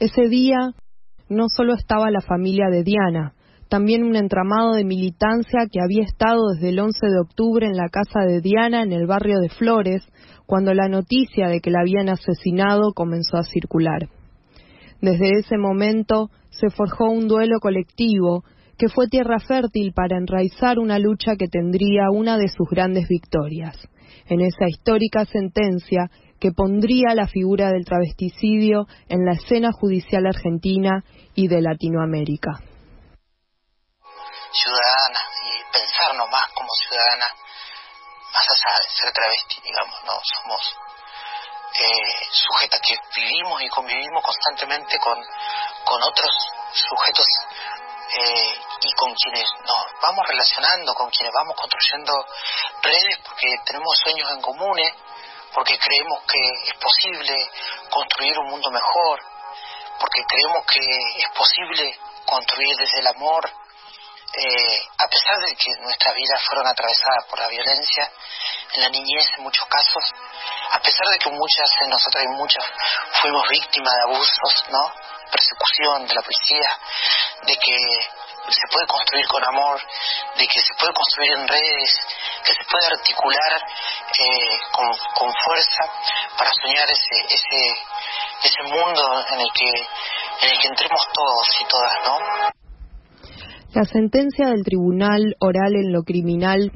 Ese día no solo estaba la familia de Diana, también un entramado de militancia que había estado desde el 11 de octubre en la casa de Diana en el barrio de Flores, cuando la noticia de que la habían asesinado comenzó a circular. Desde ese momento se forjó un duelo colectivo que fue tierra fértil para enraizar una lucha que tendría una de sus grandes victorias, en esa histórica sentencia que pondría la figura del travesticidio en la escena judicial argentina y de Latinoamérica. ciudadana y pensarnos más como ciudadana más allá de ser travesti digamos no somos eh, sujetas que vivimos y convivimos constantemente con, con otros sujetos eh, y con quienes nos vamos relacionando, con quienes vamos construyendo redes porque tenemos sueños en comunes, porque creemos que es posible construir un mundo mejor, porque creemos que es posible construir desde el amor, eh, a pesar de que nuestras vidas fueron atravesadas por la violencia, en la niñez en muchos casos, a pesar de que muchas de nosotras y muchas fuimos víctimas de abusos, ¿no? Persecución de la policía, de que se puede construir con amor, de que se puede construir en redes, que se puede articular eh, con, con fuerza para soñar ese, ese, ese mundo en el que en el que entremos todos y todas, ¿no? La sentencia del Tribunal Oral en lo Criminal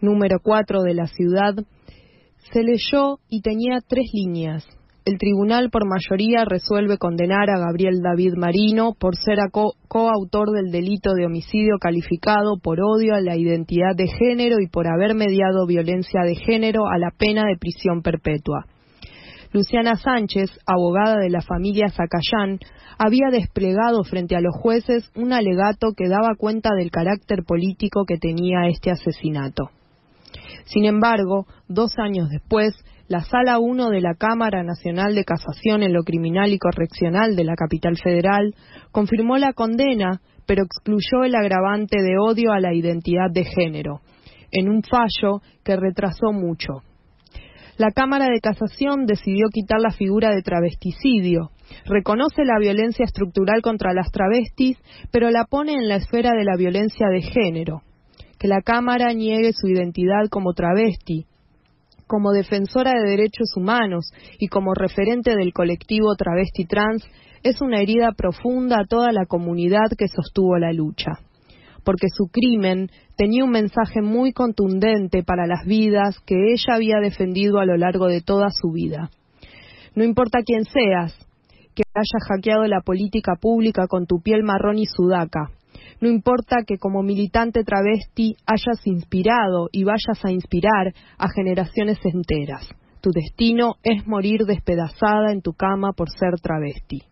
número 4 de la ciudad se leyó y tenía tres líneas. El tribunal por mayoría resuelve condenar a Gabriel David Marino por ser co coautor del delito de homicidio calificado por odio a la identidad de género y por haber mediado violencia de género a la pena de prisión perpetua. Luciana Sánchez, abogada de la familia Zacayán, había desplegado frente a los jueces un alegato que daba cuenta del carácter político que tenía este asesinato. Sin embargo, dos años después, la Sala 1 de la Cámara Nacional de Casación en lo Criminal y Correccional de la capital federal confirmó la condena, pero excluyó el agravante de odio a la identidad de género, en un fallo que retrasó mucho. La Cámara de Casación decidió quitar la figura de travesticidio, reconoce la violencia estructural contra las travestis, pero la pone en la esfera de la violencia de género que la Cámara niegue su identidad como travesti, como defensora de derechos humanos y como referente del colectivo travesti trans, es una herida profunda a toda la comunidad que sostuvo la lucha. Porque su crimen tenía un mensaje muy contundente para las vidas que ella había defendido a lo largo de toda su vida. No importa quién seas, que hayas hackeado la política pública con tu piel marrón y sudaca. No importa que como militante travesti hayas inspirado y vayas a inspirar a generaciones enteras. Tu destino es morir despedazada en tu cama por ser travesti.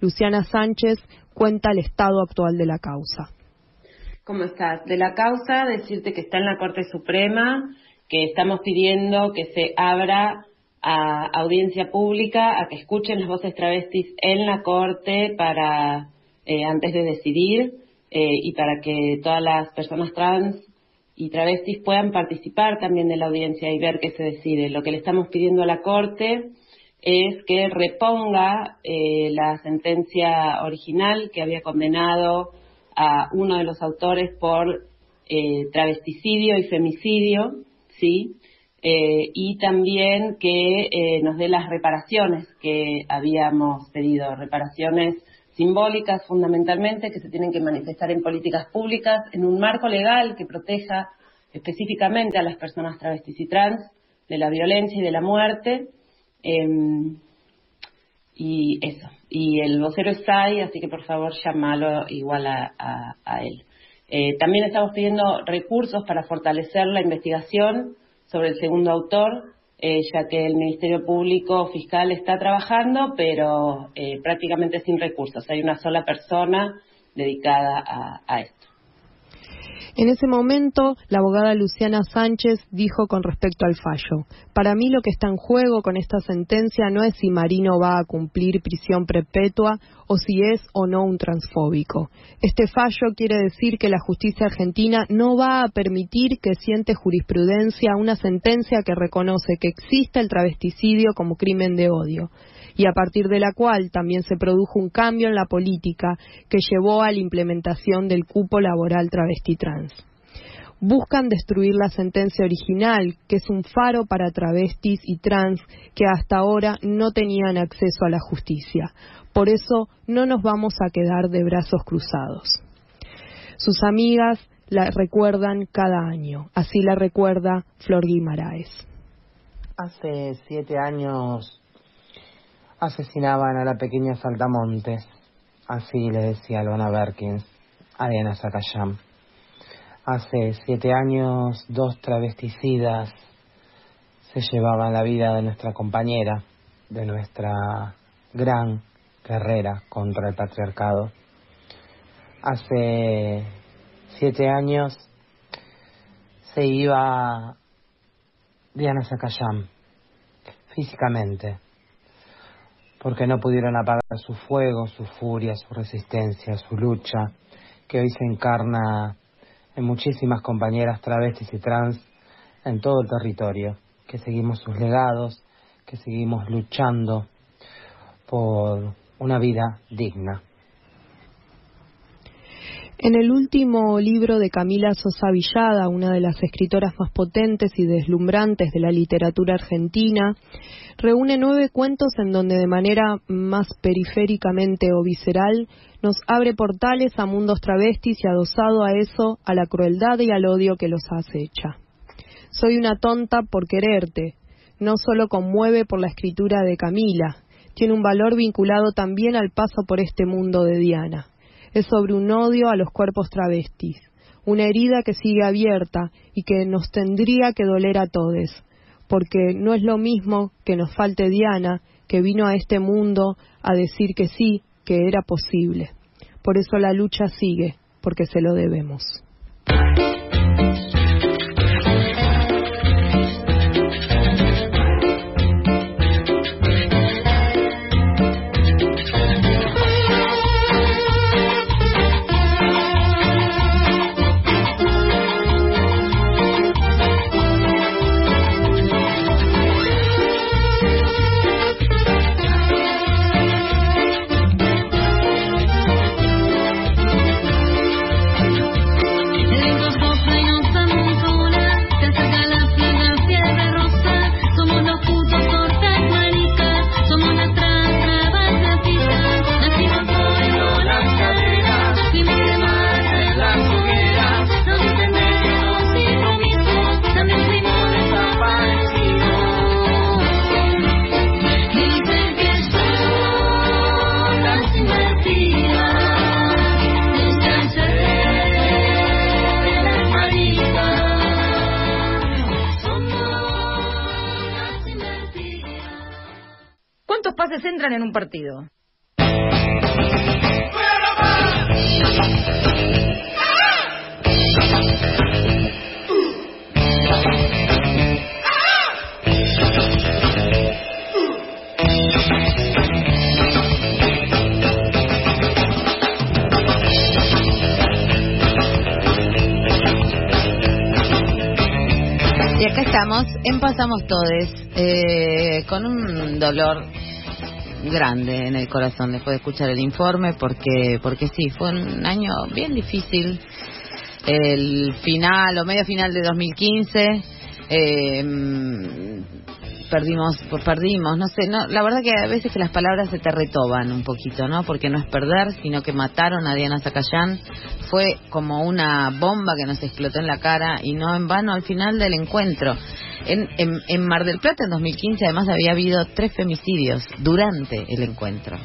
Luciana Sánchez cuenta el estado actual de la causa. ¿Cómo estás? De la causa, decirte que está en la Corte Suprema, que estamos pidiendo que se abra a audiencia pública, a que escuchen las voces travestis en la Corte para eh, antes de decidir eh, y para que todas las personas trans y travestis puedan participar también de la audiencia y ver qué se decide. Lo que le estamos pidiendo a la Corte es que reponga eh, la sentencia original que había condenado a uno de los autores por eh, travesticidio y femicidio, ¿sí? Eh, y también que nos dé las reparaciones que habíamos pedido, reparaciones simbólicas fundamentalmente que se tienen que manifestar en políticas públicas, en un marco legal que proteja específicamente a las personas travestis y trans de la violencia y de la muerte Em, y eso. Y el vocero está ahí, así que por favor llámalo igual a, él. Eh, también estamos pidiendo recursos para fortalecer la investigación sobre el segundo autor, eh, ya que el Ministerio Público Fiscal está trabajando, pero eh, prácticamente sin recursos. Hay una sola persona dedicada a esto. En ese momento, la abogada Luciana Sánchez dijo con respecto al fallo, para mí lo que está en juego con esta sentencia no es si Marino va a cumplir prisión perpetua o si es o no un transfóbico. Este fallo quiere decir que la justicia argentina no va a permitir que siente jurisprudencia una sentencia que reconoce que existe el travesticidio como crimen de odio y a partir de la cual también se produjo un cambio en la política que llevó a la implementación del cupo laboral travesti trans. Buscan destruir la sentencia original, que es un faro para travestis y trans que hasta ahora no tenían acceso a la justicia. Por eso no nos vamos a quedar de brazos cruzados. Sus amigas la recuerdan cada año. Así la recuerda Flor Guimaraes. Hace siete años asesinaban a la pequeña Saltamontes. Así le decía Albana Berkins a Diana Zakayam. Hace siete años, dos travesticidas se llevaban la vida de nuestra compañera, de nuestra gran guerrera contra el patriarcado. Hace siete años se iba Diana Zakayam físicamente porque no pudieron apagar su fuego, su furia, su resistencia, su lucha, que hoy se encarna en muchísimas compañeras travestis y trans en todo el territorio, que seguimos sus legados, que seguimos luchando por una vida digna. En el último libro de Camila Sosa Villada, una de las escritoras más potentes y deslumbrantes de la literatura argentina, reúne nueve cuentos en donde de manera más periféricamente o visceral nos abre portales a mundos travestis y adosado a eso, a la crueldad y al odio que los acecha. Soy una tonta por quererte, no solo conmueve por la escritura de Camila, tiene un valor vinculado también al paso por este mundo de Diana es sobre un odio a los cuerpos travestis, una herida que sigue abierta y que nos tendría que doler a todos, porque no es lo mismo que nos falte Diana, que vino a este mundo a decir que sí, que era posible. Por eso la lucha sigue, porque se lo debemos. Un partido. Y acá estamos, en Pasamos Todes, eh, con un dolor grande en el corazón después de escuchar el informe, porque, porque sí, fue un año bien difícil. El final o medio final de 2015, eh, perdimos, pues perdimos, no sé, no, la verdad que a veces que las palabras se te retoban un poquito, ¿no? Porque no es perder, sino que mataron a Diana Zacayán, fue como una bomba que nos explotó en la cara y no en vano al final del encuentro. En, en, en Mar del Plata en 2015 además había habido tres femicidios durante el encuentro.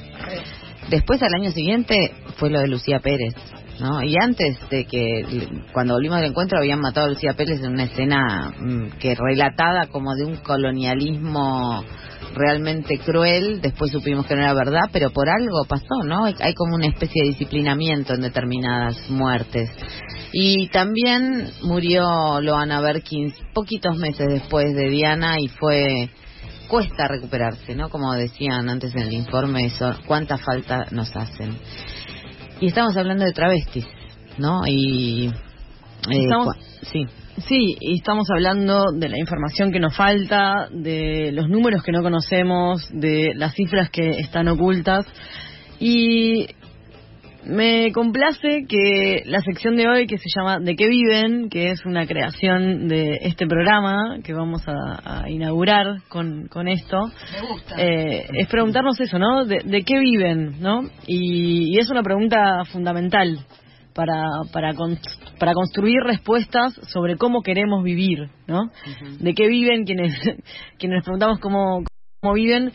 Después al año siguiente fue lo de Lucía Pérez. ¿No? Y antes de que, cuando volvimos del encuentro, habían matado a Lucía Pérez en una escena mm, que relatada como de un colonialismo realmente cruel, después supimos que no era verdad, pero por algo pasó, ¿no? Hay, hay como una especie de disciplinamiento en determinadas muertes. Y también murió Loana Berkins poquitos meses después de Diana y fue cuesta recuperarse, ¿no? Como decían antes en el informe, eso, cuánta falta nos hacen. Y estamos hablando de travestis, ¿no? Y... eh, Estamos- sí. Sí, y estamos hablando de la información que nos falta, de los números que no conocemos, de las cifras que están ocultas. Y me complace que la sección de hoy, que se llama ¿De qué viven?, que es una creación de este programa que vamos a, a inaugurar con, con esto, eh, es preguntarnos eso, ¿no? ¿De, de qué viven? ¿no? Y, y es una pregunta fundamental para, para, con- para construir respuestas sobre cómo queremos vivir, ¿no? De qué viven quienes, [laughs] quienes nos preguntamos cómo, cómo viven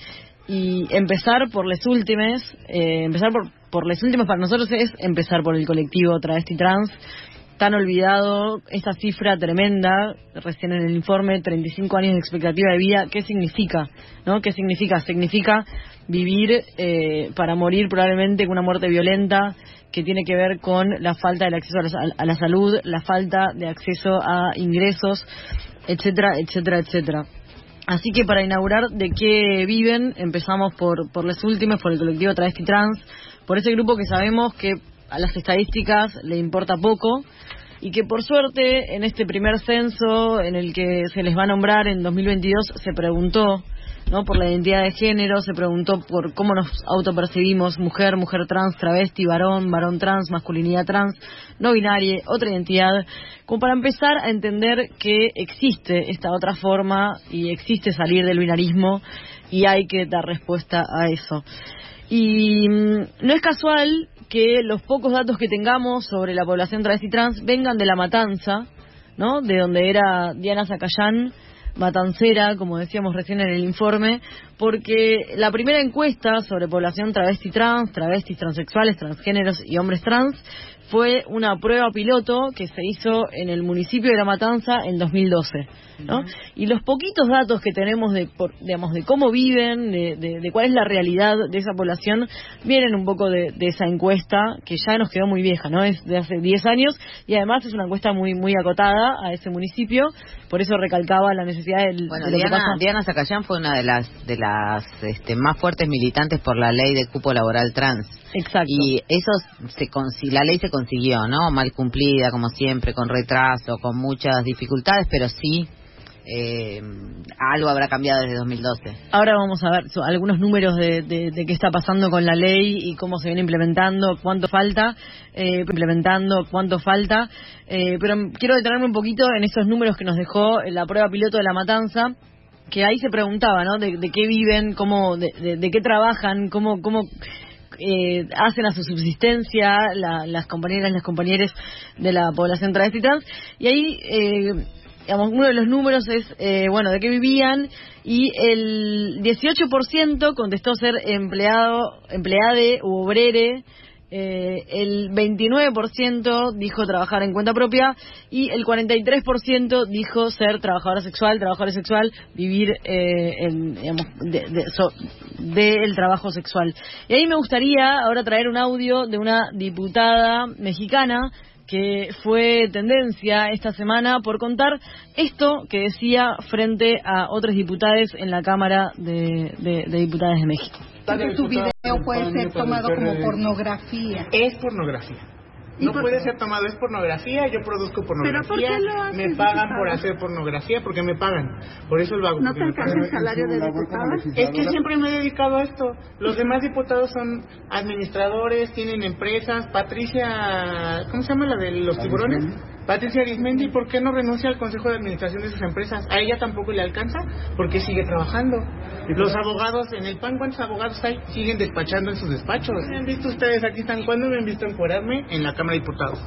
y empezar por las últimas, eh, empezar por, por las últimas para nosotros es empezar por el colectivo travesti trans, tan olvidado, esta cifra tremenda, recién en el informe, 35 años de expectativa de vida, ¿qué significa? ¿No? ¿Qué significa? Significa vivir eh, para morir probablemente con una muerte violenta que tiene que ver con la falta del acceso a la, salud, la falta de acceso a ingresos, etcétera, etcétera, etcétera. Así que para inaugurar de qué viven, empezamos por, por las últimas, por el colectivo Travesti Trans, por ese grupo que sabemos que a las estadísticas le importa poco y que por suerte en este primer censo en el que se les va a nombrar en 2022 se preguntó ¿no? por la identidad de género, se preguntó por cómo nos autopercibimos mujer, mujer trans, travesti, varón, varón trans, masculinidad trans, no binaria, otra identidad, como para empezar a entender que existe esta otra forma y existe salir del binarismo y hay que dar respuesta a eso. Y mm, no es casual que los pocos datos que tengamos sobre la población travesti trans vengan de la matanza, ¿no? De donde era Diana Zacayán, matancera, como decíamos recién en el informe, porque la primera encuesta sobre población travesti trans, travestis transexuales, transgéneros y hombres trans fue una prueba piloto que se hizo en el municipio de La Matanza en 2012. ¿No? Y los poquitos datos que tenemos de, por- digamos, de cómo viven, de, de- de cuál es la realidad de esa población, vienen un poco de, de esa encuesta que ya nos quedó muy vieja, ¿no? Es de hace 10 años y además es una encuesta muy muy acotada a ese municipio, por eso recalcaba la necesidad del, Bueno, de lo que Diana, pasa. Diana Zacayán fue una de las de las este, más fuertes militantes por la ley de cupo laboral trans. Exacto. Y eso se la ley se consiguió, ¿no? Mal cumplida, como siempre, con retraso, con muchas dificultades, pero sí eh, algo habrá cambiado desde 2012. Ahora vamos a ver algunos números de, de- qué está pasando con la ley y cómo se viene implementando, cuánto falta, eh, implementando, cuánto falta. Eh, pero quiero detenerme un poquito en esos números que nos dejó la prueba piloto de la matanza, que ahí se preguntaba, ¿no? De, qué viven, cómo, de, de- de qué trabajan, cómo, cómo eh, hacen a su subsistencia la- las compañeras, las compañeros de la población travesti trans. Y ahí, eh, digamos, uno de los números es, eh, bueno, de qué vivían y el 18% contestó ser empleado, empleade u obrere. eh, el 29% dijo trabajar en cuenta propia y el 43% dijo ser trabajadora sexual, trabajador sexual, vivir eh, en, digamos, de- de- so- del trabajo sexual. Y ahí me gustaría ahora traer un audio de una diputada mexicana que fue tendencia esta semana por contar esto que decía frente a otros diputados en la Cámara de, de, de Diputados de México. Tu video puede ser tomado como pornografía. Es pornografía. No puede ser tomado, es pornografía, yo produzco pornografía, me pagan por hacer pornografía porque me pagan, por eso lo hago. ¿No te alcanza el salario de diputada? Es que siempre me he dedicado a esto. Los demás diputados son administradores, tienen empresas. Patricia, ¿cómo se llama la de los tiburones? Patricia Arismendi, ¿por qué no renuncia al consejo de administración de sus empresas? A ella tampoco le alcanza porque sigue trabajando. Los abogados, en el PAN, ¿cuántos abogados hay? Siguen despachando en sus despachos. ¿Me han visto ustedes aquí están? ¿Cuándo me han visto encuadrarme? En la Cámara de Diputados.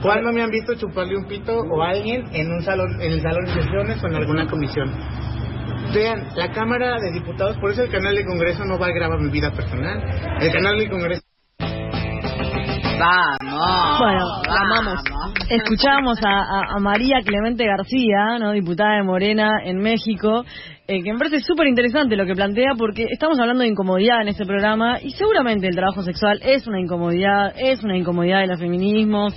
¿Cuándo me han visto chuparle un pito o a alguien en un salón, en el salón de sesiones o en alguna comisión? Vean, la Cámara de Diputados, por eso el canal de Congreso no va a grabar mi vida personal. El canal de Congreso Vamos. Bueno, la amamos. Escuchamos a, a- a María Clemente García, ¿no? diputada de Morena en México, eh, que me parece súper interesante lo que plantea porque estamos hablando de incomodidad en este programa y seguramente el trabajo sexual es una incomodidad, es una incomodidad de los feminismos.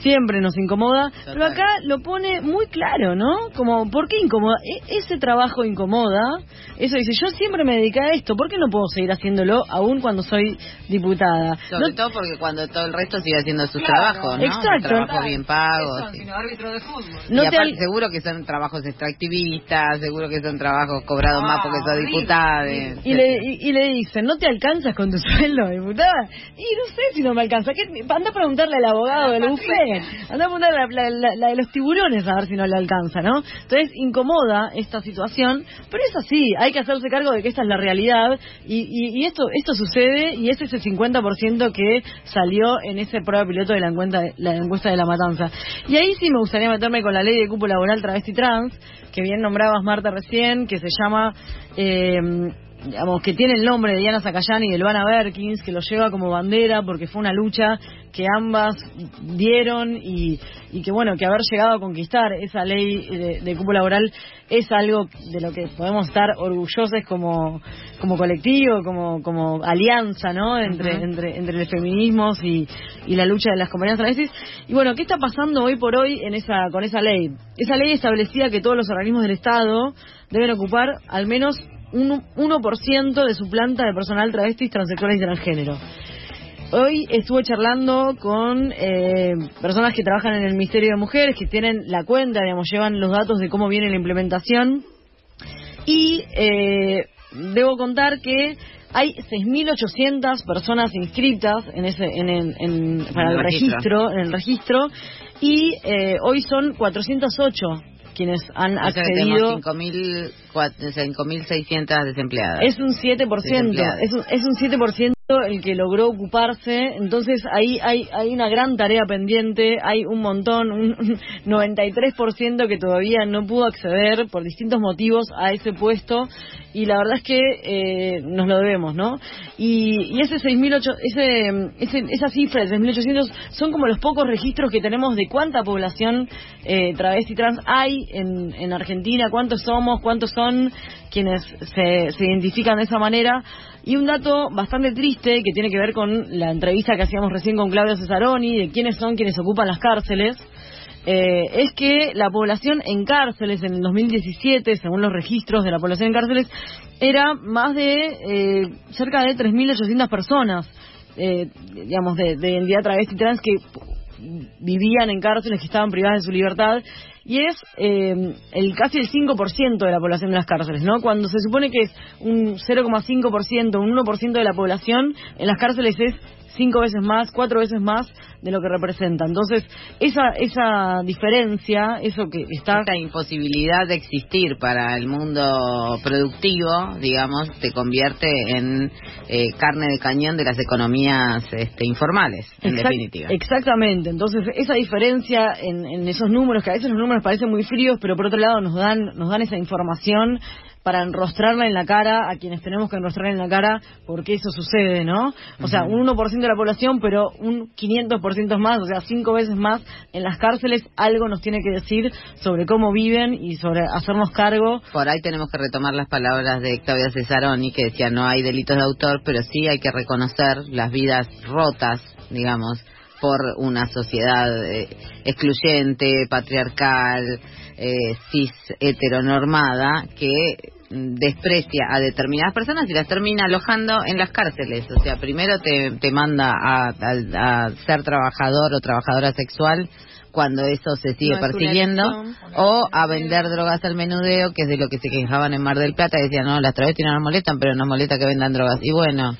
Siempre nos incomoda, pero acá lo pone muy claro, ¿no? Como, ¿por qué incomoda? E- ese trabajo incomoda, eso dice, yo siempre me dediqué a esto, ¿por qué no puedo seguir haciéndolo aún cuando soy diputada? Sobre No- todo porque cuando todo el resto sigue haciendo sus Claro, trabajos, ¿no? exacto. Trabajos bien pagos. sí. árbitro de fútbol. No y aparte al- seguro que son trabajos extractivistas, seguro que son trabajos cobrados más porque sos diputada. Y le, y, y le dicen, ¿no te alcanzas con tu [laughs] sueldo, diputada? Y no sé si no me alcanza. ¿Qué- Anda a preguntarle al abogado del bufete. Anda a preguntarle a la, la- la de los tiburones a ver si no le alcanza, ¿no? Entonces, incomoda esta situación, pero es así. Hay que hacerse cargo de que esta es la realidad. Y, y, y esto esto sucede y es ese 50% que salió en ese prueba piloto de la encuesta, la encuesta de la matanza. Y ahí sí me gustaría meterme con la ley de cupo laboral travesti trans, que bien nombrabas Marta recién, que se llama... Eh, digamos, que tiene el nombre de Diana Zacayán y de Elvana Berkins, que lo lleva como bandera porque fue una lucha que ambas dieron y, y que, bueno, que haber llegado a conquistar esa ley de, de cupo laboral es algo de lo que podemos estar orgullosos como, como colectivo, como, como alianza, ¿no? Entre, entre, entre los feminismos y, y la lucha de las compañías travestis. Y bueno, ¿qué está pasando hoy por hoy en esa, con esa ley? Esa ley establecía que todos los organismos del Estado deben ocupar al menos un 1% de su planta de personal travestis, transexuales y transgénero. Hoy estuve charlando con eh, personas que trabajan en el Ministerio de Mujeres, que tienen la cuenta, digamos, llevan los datos de cómo viene la implementación. Y eh, debo contar que hay 6.800 personas inscritas en ese, en el- en- para En el registro, en el registro, y eh, hoy son 408 quienes han O sea accedido. tenemos 5.000 cua- 5.600 desempleadas. Es un 7%, Desempleadas. es un, es un 7% el que logró ocuparse, entonces ahí hay, hay una gran tarea pendiente, hay un montón, un [laughs] un 93% que todavía no pudo acceder por distintos motivos a ese puesto y la verdad es que eh, nos lo debemos, ¿no? Y, y ese 6.800, ese, ese, esa cifra de 6.800 son como los pocos registros que tenemos de cuánta población eh, travesti trans hay en, en Argentina, cuántos somos, cuántos son quienes se, se identifican de esa manera. Y un dato bastante triste que tiene que ver con la entrevista que hacíamos recién con Claudio Cesaroni, de quiénes son quienes ocupan las cárceles, eh, es que la población en cárceles en el 2017, según los registros de la población en cárceles, era más de eh, cerca de 3.800 personas, eh, digamos, de, de travesti trans que vivían en cárceles, que estaban privadas de su libertad, y es eh, el casi el 5% de la población de las cárceles, ¿no? Cuando se supone que es un 0,5%, un 1% de la población, en las cárceles es cinco veces más, cuatro veces más de lo que representa. Entonces, esa esa diferencia, eso que está... Esta imposibilidad de existir para el mundo productivo, digamos, te convierte en eh, carne de cañón de las economías este, informales, en Exact- definitiva. Exactamente. Entonces, esa diferencia en, en esos números, que a veces los números parecen muy fríos, pero por otro lado nos dan, nos dan esa información para enrostrarla en la cara a quienes tenemos que enrostrar en la cara porque eso sucede, ¿no? O sea, un 1% de la población, pero un 500% más, o sea, cinco veces más en las cárceles, algo nos tiene que decir sobre cómo viven y sobre hacernos cargo. Por ahí tenemos que retomar las palabras de Claudia Cesaroni, que decía no hay delitos de autor, pero sí hay que reconocer las vidas rotas, digamos, por una sociedad eh, excluyente, patriarcal, eh, cis heteronormada que desprecia a determinadas personas y las termina alojando en las cárceles. O sea, primero te, te manda a, a- a ser trabajador o trabajadora sexual cuando eso se sigue No persiguiendo, o a vender drogas al menudeo, que es de lo que se quejaban en Mar del Plata, decían, no, las travestis no nos molestan, pero nos molesta que vendan drogas. Y bueno,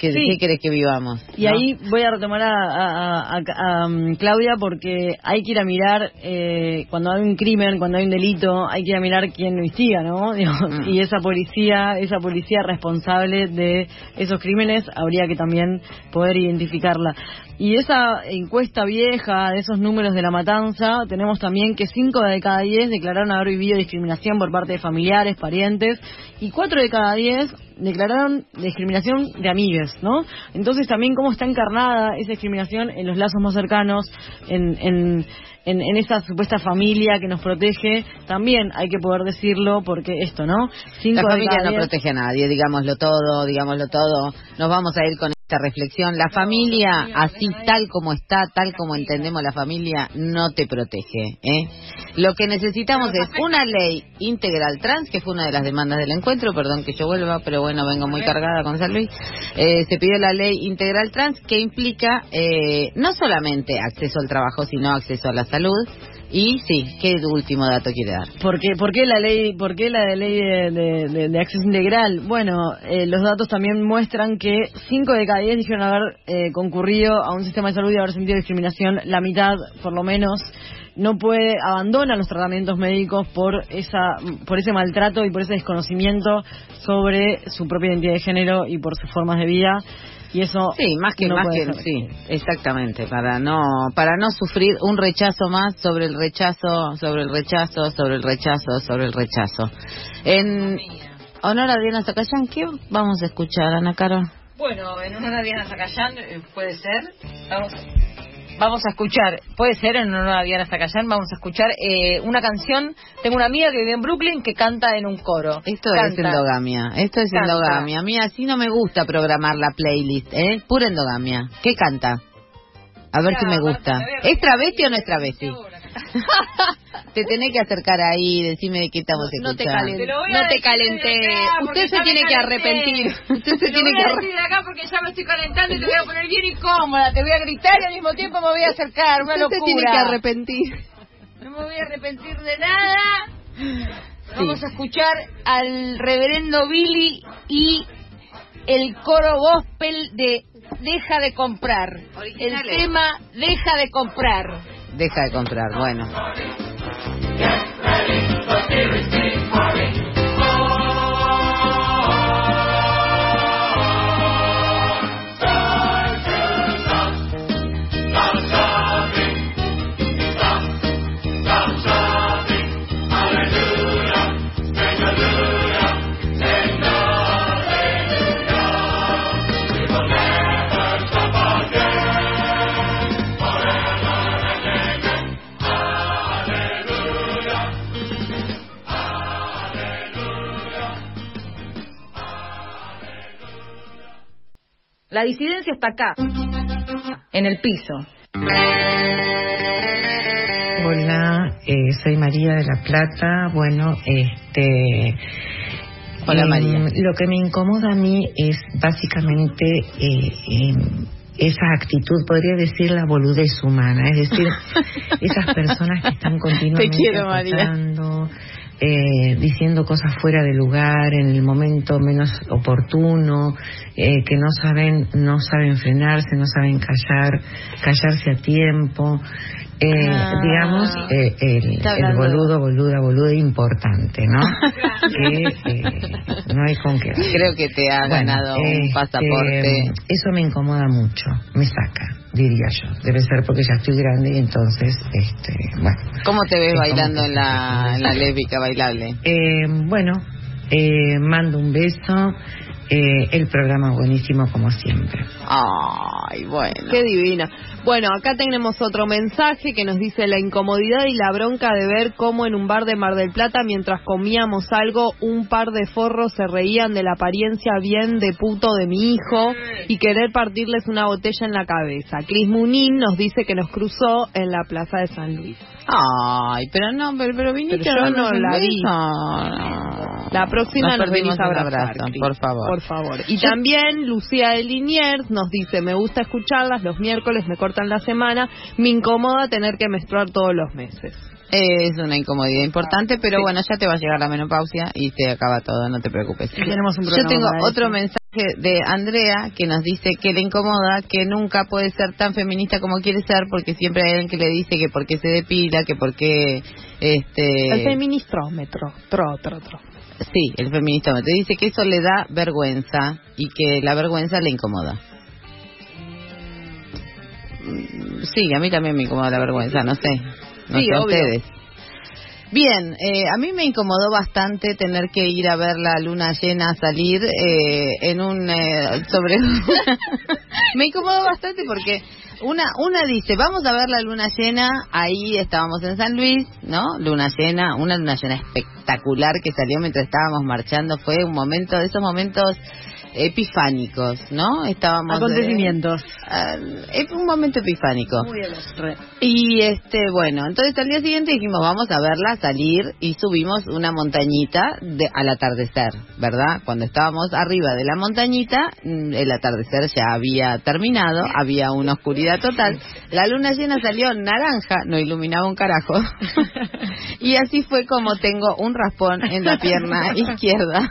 ¿qué, Sí. ¿qué querés que vivamos? Y no? ahí voy a retomar a, a- a- a- a, um, Claudia porque hay que ir a mirar eh, cuando hay un crimen, cuando hay un delito, hay que ir a mirar quién lo instiga, ¿no? [laughs] Digo, Mm. Y esa policía, esa policía responsable de esos crímenes habría que también poder identificarla. Y esa encuesta vieja, de esos números de la matanza, tenemos también que 5 de cada 10 declararon haber vivido discriminación por parte de familiares, parientes, y 4 de cada 10 declararon discriminación de amigues, ¿no? Entonces también cómo está encarnada esa discriminación en los lazos más cercanos, en, en, en, en esa supuesta familia que nos protege, también hay que poder decirlo porque esto, ¿no? Cinco La familia no protege a nadie, digámoslo todo, digámoslo todo. Nos vamos a ir con esta reflexión. La familia, así tal como está, tal como entendemos la familia, no te protege. ¿eh? Lo que necesitamos es una ley integral trans, que fue una de las demandas del encuentro, perdón que yo vuelva, pero bueno, vengo muy cargada con San Luis. Eh, se pidió la ley integral trans que implica eh, no solamente acceso al trabajo, sino acceso a la salud. Y sí, ¿qué último dato quiere dar? ¿Por qué, por qué la ley, por qué la ley de, de- de- acceso integral? Bueno, eh, los datos también muestran que 5 de cada 10 dijeron haber eh, concurrido a un sistema de salud y haber sentido discriminación. La mitad, por lo menos, no puede abandona los tratamientos médicos por esa por ese maltrato y por ese desconocimiento sobre su propia identidad de género y por sus formas de vida. Y eso Sí, más que no más que sí, exactamente, para no para no sufrir un rechazo más sobre el rechazo, sobre el rechazo, sobre el rechazo, sobre el rechazo. En honor a Diana Zacayán, ¿qué vamos a escuchar, Ana Caro? Bueno, en honor a Diana Zacayán, eh, puede ser. Vamos, vamos a escuchar, puede ser en honor a Diana Zacayán, vamos a escuchar eh, una canción. Tengo una amiga que vive en Brooklyn que canta en un coro. Esto es endogamia, esto es Canta. endogamia. A mí así no me gusta programar la playlist, ¿eh? Pura endogamia. ¿Qué canta? A ver si me gusta. ¿Es travesti o no es travesti? [laughs] Te tenés que acercar ahí, decime de qué estamos No te escuchando. calentes, no te calenté. Usted se tiene que arrepentir. Usted se tiene que arrepentir. de acá porque ya me estoy calentando y te voy a poner bien incómoda. Te voy a gritar y al mismo tiempo me voy a acercar. Una Usted se locura. tiene que arrepentir. No me voy a arrepentir de nada. Vamos a escuchar al reverendo Billy y el coro gospel de Deja de comprar. El tema Deja de comprar. Deja de comprar, bueno. La disidencia está acá, en el piso. Hola, eh, soy María de la Plata. Bueno, este. Hola, em, María. Lo que me incomoda a mí es básicamente eh, em, esa actitud, podría decir la boludez humana, es decir, [laughs] esas personas que están continuamente quiero, María. Eh, diciendo cosas fuera de lugar en el momento menos oportuno, eh, que no saben no saben frenarse, no saben callar, callarse a tiempo. Eh, Ah. digamos, eh, el, el boludo, boluda, boluda importante, ¿no? [laughs] que eh, no hay con qué. Creo que te ha Bueno, ganado un este, pasaporte. Eso me incomoda mucho, me saca, diría yo. Debe ser porque ya estoy grande y entonces, este, bueno. ¿Cómo te ves bailando en la, en la lésbica bailable? Eh, bueno, Eh, mando un beso. Eh, el programa buenísimo como siempre. Ay, bueno. Qué divina. Bueno, acá tenemos otro mensaje que nos dice la incomodidad y la bronca de ver cómo en un bar de Mar del Plata, mientras comíamos algo, un par de forros se reían de la apariencia bien de puto de mi hijo y querer partirles una botella en la cabeza. Cris Munín nos dice que nos cruzó en la plaza de San Luis. Ay, pero no, pero, pero viniste Pero yo no la vi. No. La próxima Nos nos, venís a abrazar, por favor. Por favor. Y también Lucía de Liniers nos dice, me gusta escucharlas los miércoles, me cortan la semana, me incomoda tener que menstruar todos los meses. Es una incomodidad importante, pero bueno, ya te va a llegar la menopausia y se acaba todo, no te preocupes. tenemos un Yo tengo otro mensaje de Andrea que nos dice que le incomoda que nunca puede ser tan feminista como quiere ser porque siempre hay alguien que le dice que porque se depila, que porque este El feministrómetro, tro, tro, tro. Sí, el feministómetro. Dice que eso le da vergüenza y que la vergüenza le incomoda. Mm, Sí, a mí también me incomoda la vergüenza, no sé. No Sí, sé obvio. ustedes. Bien, eh, a mí me incomodó bastante tener que ir a ver la luna llena salir eh, en un eh, sobre. [laughs] me incomodó bastante porque una una dice vamos a ver la luna llena ahí estábamos en San Luis, ¿no? Luna llena, una luna llena espectacular que salió mientras estábamos marchando fue un momento de esos momentos epifánicos, ¿no? Estábamos eh, Acontecimientos. es un momento epifánico. Muy bien. Re. Y este, bueno, entonces al día siguiente dijimos, vamos a verla salir y subimos una montañita de, al atardecer, ¿verdad? Cuando estábamos arriba de la montañita, mm, el atardecer ya había terminado, había una oscuridad total. La luna llena salió naranja, no iluminaba un carajo. [laughs] y así fue como tengo un raspón en la pierna [laughs] izquierda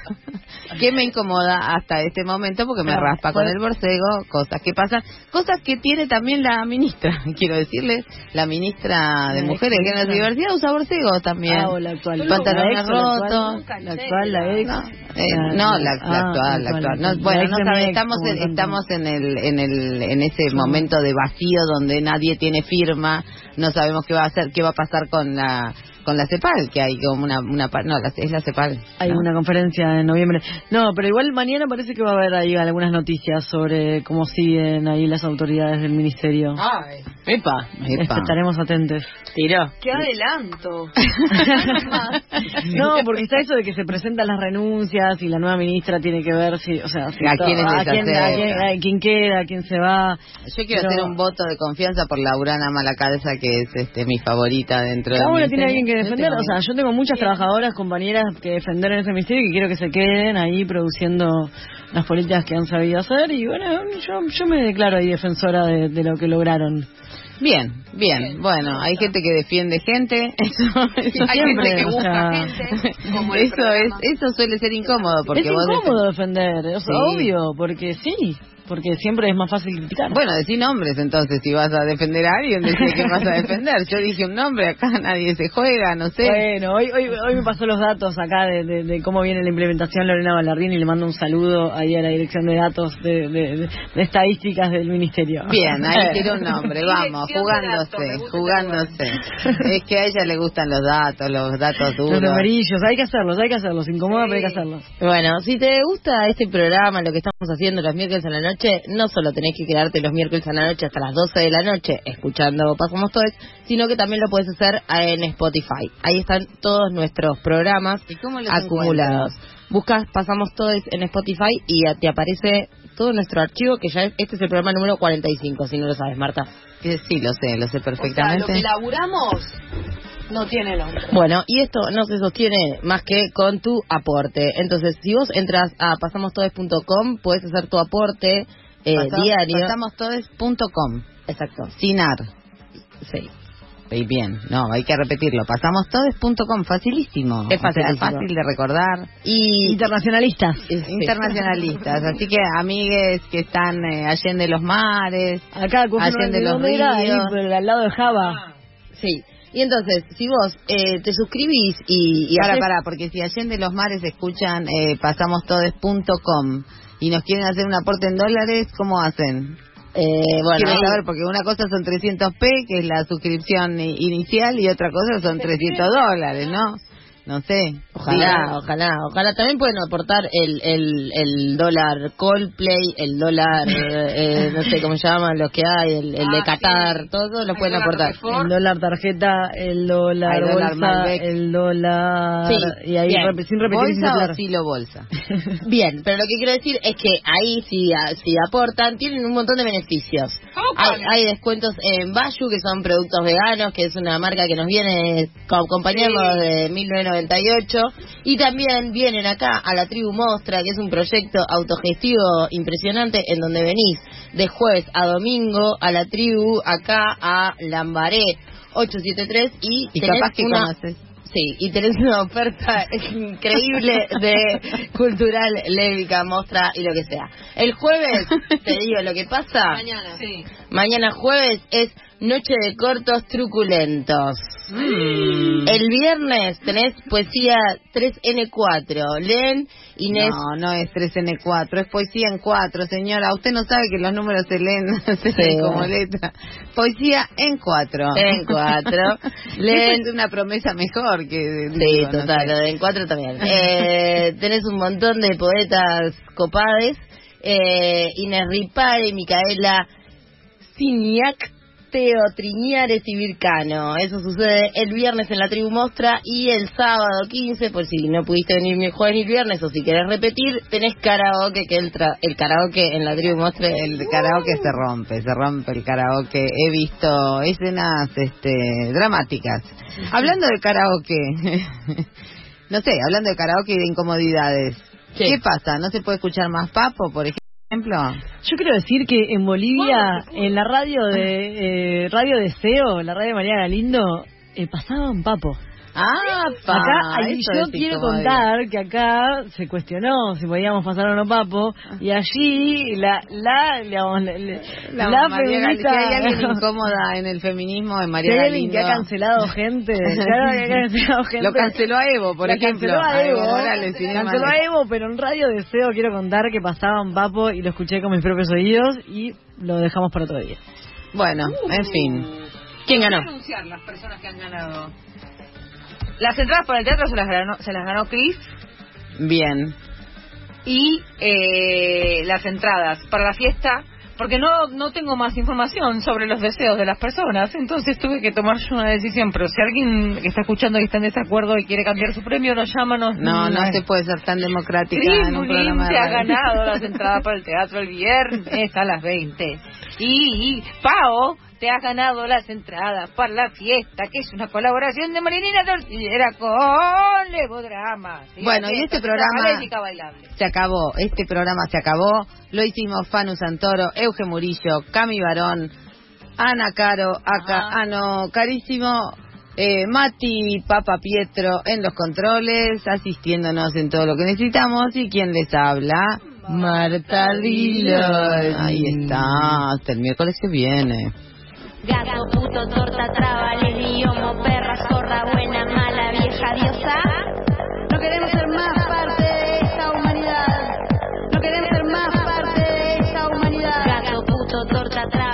que me incomoda hasta este momento porque me raspa con el borcego, cosas que pasan, cosas que tiene también la ministra, [laughs] quiero decirles, la ministra de La Mujeres, Género y ministra. Diversidad usa borcego también. Ah, o la actual. Pantalones La la rotos. La actual, la ex. No, eh, La- no, la, la ah, actual, la actual. No, La bueno, no sabe, estamos en, estamos en el, en el, en ese momento de vacío donde nadie tiene firma, no sabemos qué va a hacer, qué va a pasar con la, con la CEPAL, que hay como una, una, no, la- es la CEPAL. Hay ¿no? una conferencia en noviembre. No, pero igual mañana parece que va a haber ahí algunas noticias sobre cómo siguen ahí las autoridades del ministerio. Ay, epa, epa. Estaremos atentos. Tiró. ¡Qué adelanto! [laughs] No, porque está eso de que se presentan las renuncias y la nueva ministra tiene que ver si, o sea, si ¿A quién, a quién- a quién queda, a quién se va. Yo quiero Pero- hacer un voto de confianza por Laurana Malacalza, que es este mi favorita dentro de Cada una mi tiene alguien que defender, o sea, yo tengo muchas trabajadoras, compañeras que defender en ese ministerio y que quiero que se queden ahí produciendo las políticas que han sabido hacer. Y bueno, yo, yo me declaro ahí defensora de, de lo que lograron. Bien, bien, Bueno, hay gente que defiende gente. Eso, [laughs] eso Hay Siempre, gente que o busca sea, gente, como el [laughs] eso es, eso suele ser incómodo porque es vos incómodo defender, Sí. obvio, porque sí, porque siempre es más fácil criticar. Bueno, decí nombres entonces, si vas a defender a alguien, decí que vas a defender. Yo dije un nombre, acá nadie se juega, no sé. Bueno, hoy, hoy, hoy me pasó los datos acá de, de- de cómo viene la implementación Lorena Ballardín y le mando un saludo ahí a la dirección de datos de, de- de- de estadísticas del ministerio. Bien, ahí [laughs] tiró un nombre, vamos, jugándose, datos, jugándose. Es que a ella le gustan los datos, los datos Los duros. numerillos, hay que hacerlos, hay que hacerlos, incomoda, pero hay que hacerlos. Bueno, si te gusta este programa, lo que estamos haciendo los miércoles a la noche, no solo tenés que quedarte los miércoles a la noche hasta las 12 de la noche escuchando Pasamos Todos, sino que también lo puedes hacer en Spotify. Ahí están todos nuestros programas ¿Y cómo los acumulados. Buscas Pasamos Todos en Spotify y te aparece todo nuestro archivo, que ya es, este es el programa número 45, si no lo sabes, Marta. Sí, lo sé, lo sé O sea, lo perfectamente. que laburamos no tiene nombre. Bueno, y esto no se sostiene más que con tu aporte. Entonces, si vos entras a pasamostodes.com, puedes hacer tu aporte eh, Pasamos- diario. Pasamostodes.com, Exacto. sin ar. Sí. Y bien, no, hay que repetirlo. Pasamostodes.com, facilísimo. Es O sea, facilísimo. fácil de recordar. Y Internacionalistas. Internacionalistas, así que amigues que están eh, allende los mares, Acá, allende los. Ahí, ríos. por- al lado de Java. sí. Y entonces, si vos eh, te suscribís y, y Para, haces- para, porque si allende los mares escuchan eh, pasamostodes.com y nos quieren hacer un aporte en dólares, ¿cómo hacen? eh, bueno, Quiero saber, porque una cosa son 300p, que es la suscripción inicial, y otra cosa son 300 dólares, ¿no? No sé. Ojalá, Sí. ojalá, ojalá. También pueden aportar el, el, el dólar Coldplay, el dólar, [laughs] eh, no sé cómo se llaman los que hay, el, el de Qatar, todo lo pueden aportar. El dólar tarjeta, el dólar Hay bolsa, el dólar... Sí, y ahí bien. sin repetir, sin ¿Bolsa o soplar. silo bolsa? [laughs] Bien, pero lo que quiero decir es que ahí si, a- si aportan tienen un montón de beneficios. Hay, hay descuentos en Bayu, que son productos veganos, que es una marca que nos viene co- acompañando desde 1998. Y también vienen acá a la Tribu Mostra, que es un proyecto autogestivo impresionante en donde venís de jueves a domingo a la Tribu, acá a Lambaré 873 y, Y tenés capaz que una- conoces. Sí, y tenés una oferta [laughs] increíble de cultural, lévica, mostra y lo que sea. El jueves, [laughs] te digo lo que pasa. Mañana. Sí. Mañana jueves es Noche de Cortos Truculentos. Mm. El viernes tenés poesía 3N4. Leen Inés. No, no es 3N4, es poesía en 4, señora. Usted no sabe que los números se leen, [laughs] se Sí. como letra. Poesía en 4. En 4. [laughs] Leen. Es una promesa mejor que. Sí, digo, no total, sé. lo de en cuatro también. [laughs] Eh, tenés un montón de poetas copades. Eh, Inés Ripare, Micaela Ciniac, Teo Triñares y Vircano. Eso sucede el viernes en la Tribu Mostra y el sábado 15, por si no pudiste venir ni el jueves ni el viernes o si querés repetir, tenés karaoke, que el, tra- el karaoke en la Tribu Mostra El karaoke se rompe, se rompe el karaoke. He visto escenas este, dramáticas. Hablando de karaoke, [laughs] no sé, hablando de karaoke y de incomodidades. Sí. ¿Qué pasa? ¿No se puede escuchar más papo, por ejemplo? Yo quiero decir que en Bolivia, en la radio de eh, Radio Deseo, la radio de María Galindo, eh, pasaban papo. Ah, Acá, ahí eso yo quiero contar que acá se cuestionó si podíamos pasar o no papo y allí la la digamos, la, la- La, Gal- feminista si hay alguien incómoda en el feminismo, si María hay alguien que ha cancelado gente, [laughs] claro que ha cancelado gente. Lo canceló a Evo, por La ejemplo. canceló a Evo, canceló a. Evo, pero en Radio Deseo quiero contar que pasaban papo y lo escuché con mis propios oídos y lo dejamos para otro día. Bueno, en fin. ¿Quién ganó? anunciar las personas que han ganado. Las entradas para el teatro se las ganó, se las ganó Chris Bien. y eh, las entradas para la fiesta, porque no no tengo más información sobre los deseos de las personas, entonces tuve que tomar yo una decisión. Pero si alguien que está escuchando y está en desacuerdo y quiere cambiar su premio, nos llámanos. No, no se puede ser tan democrática Cris en un programa de ha ganado las [laughs] entradas para el teatro el viernes a las 20. Y Pao te has ganado las entradas para la fiesta, que es una colaboración de Marinina Tortillera con Levodrama. ¿sí? Bueno, y este programa- bailable. Se acabó, este programa se acabó. Lo hicimos Fanu Santoro, Euge Murillo, Cami Barón, Ana Caro, acá, ah, no, carísimo, eh, Mati Papa Pietro en los controles, asistiéndonos en todo lo que necesitamos. ¿Y quién les habla? Marta Dillon. Ahí está, hasta el miércoles que viene. Gato, puto, torta, traba, idiomo, perra, sorda, buena, mala, vieja, diosa. No queremos ser más parte de esta humanidad. No queremos ser más parte de esta humanidad. Gato, puto, torta, traba.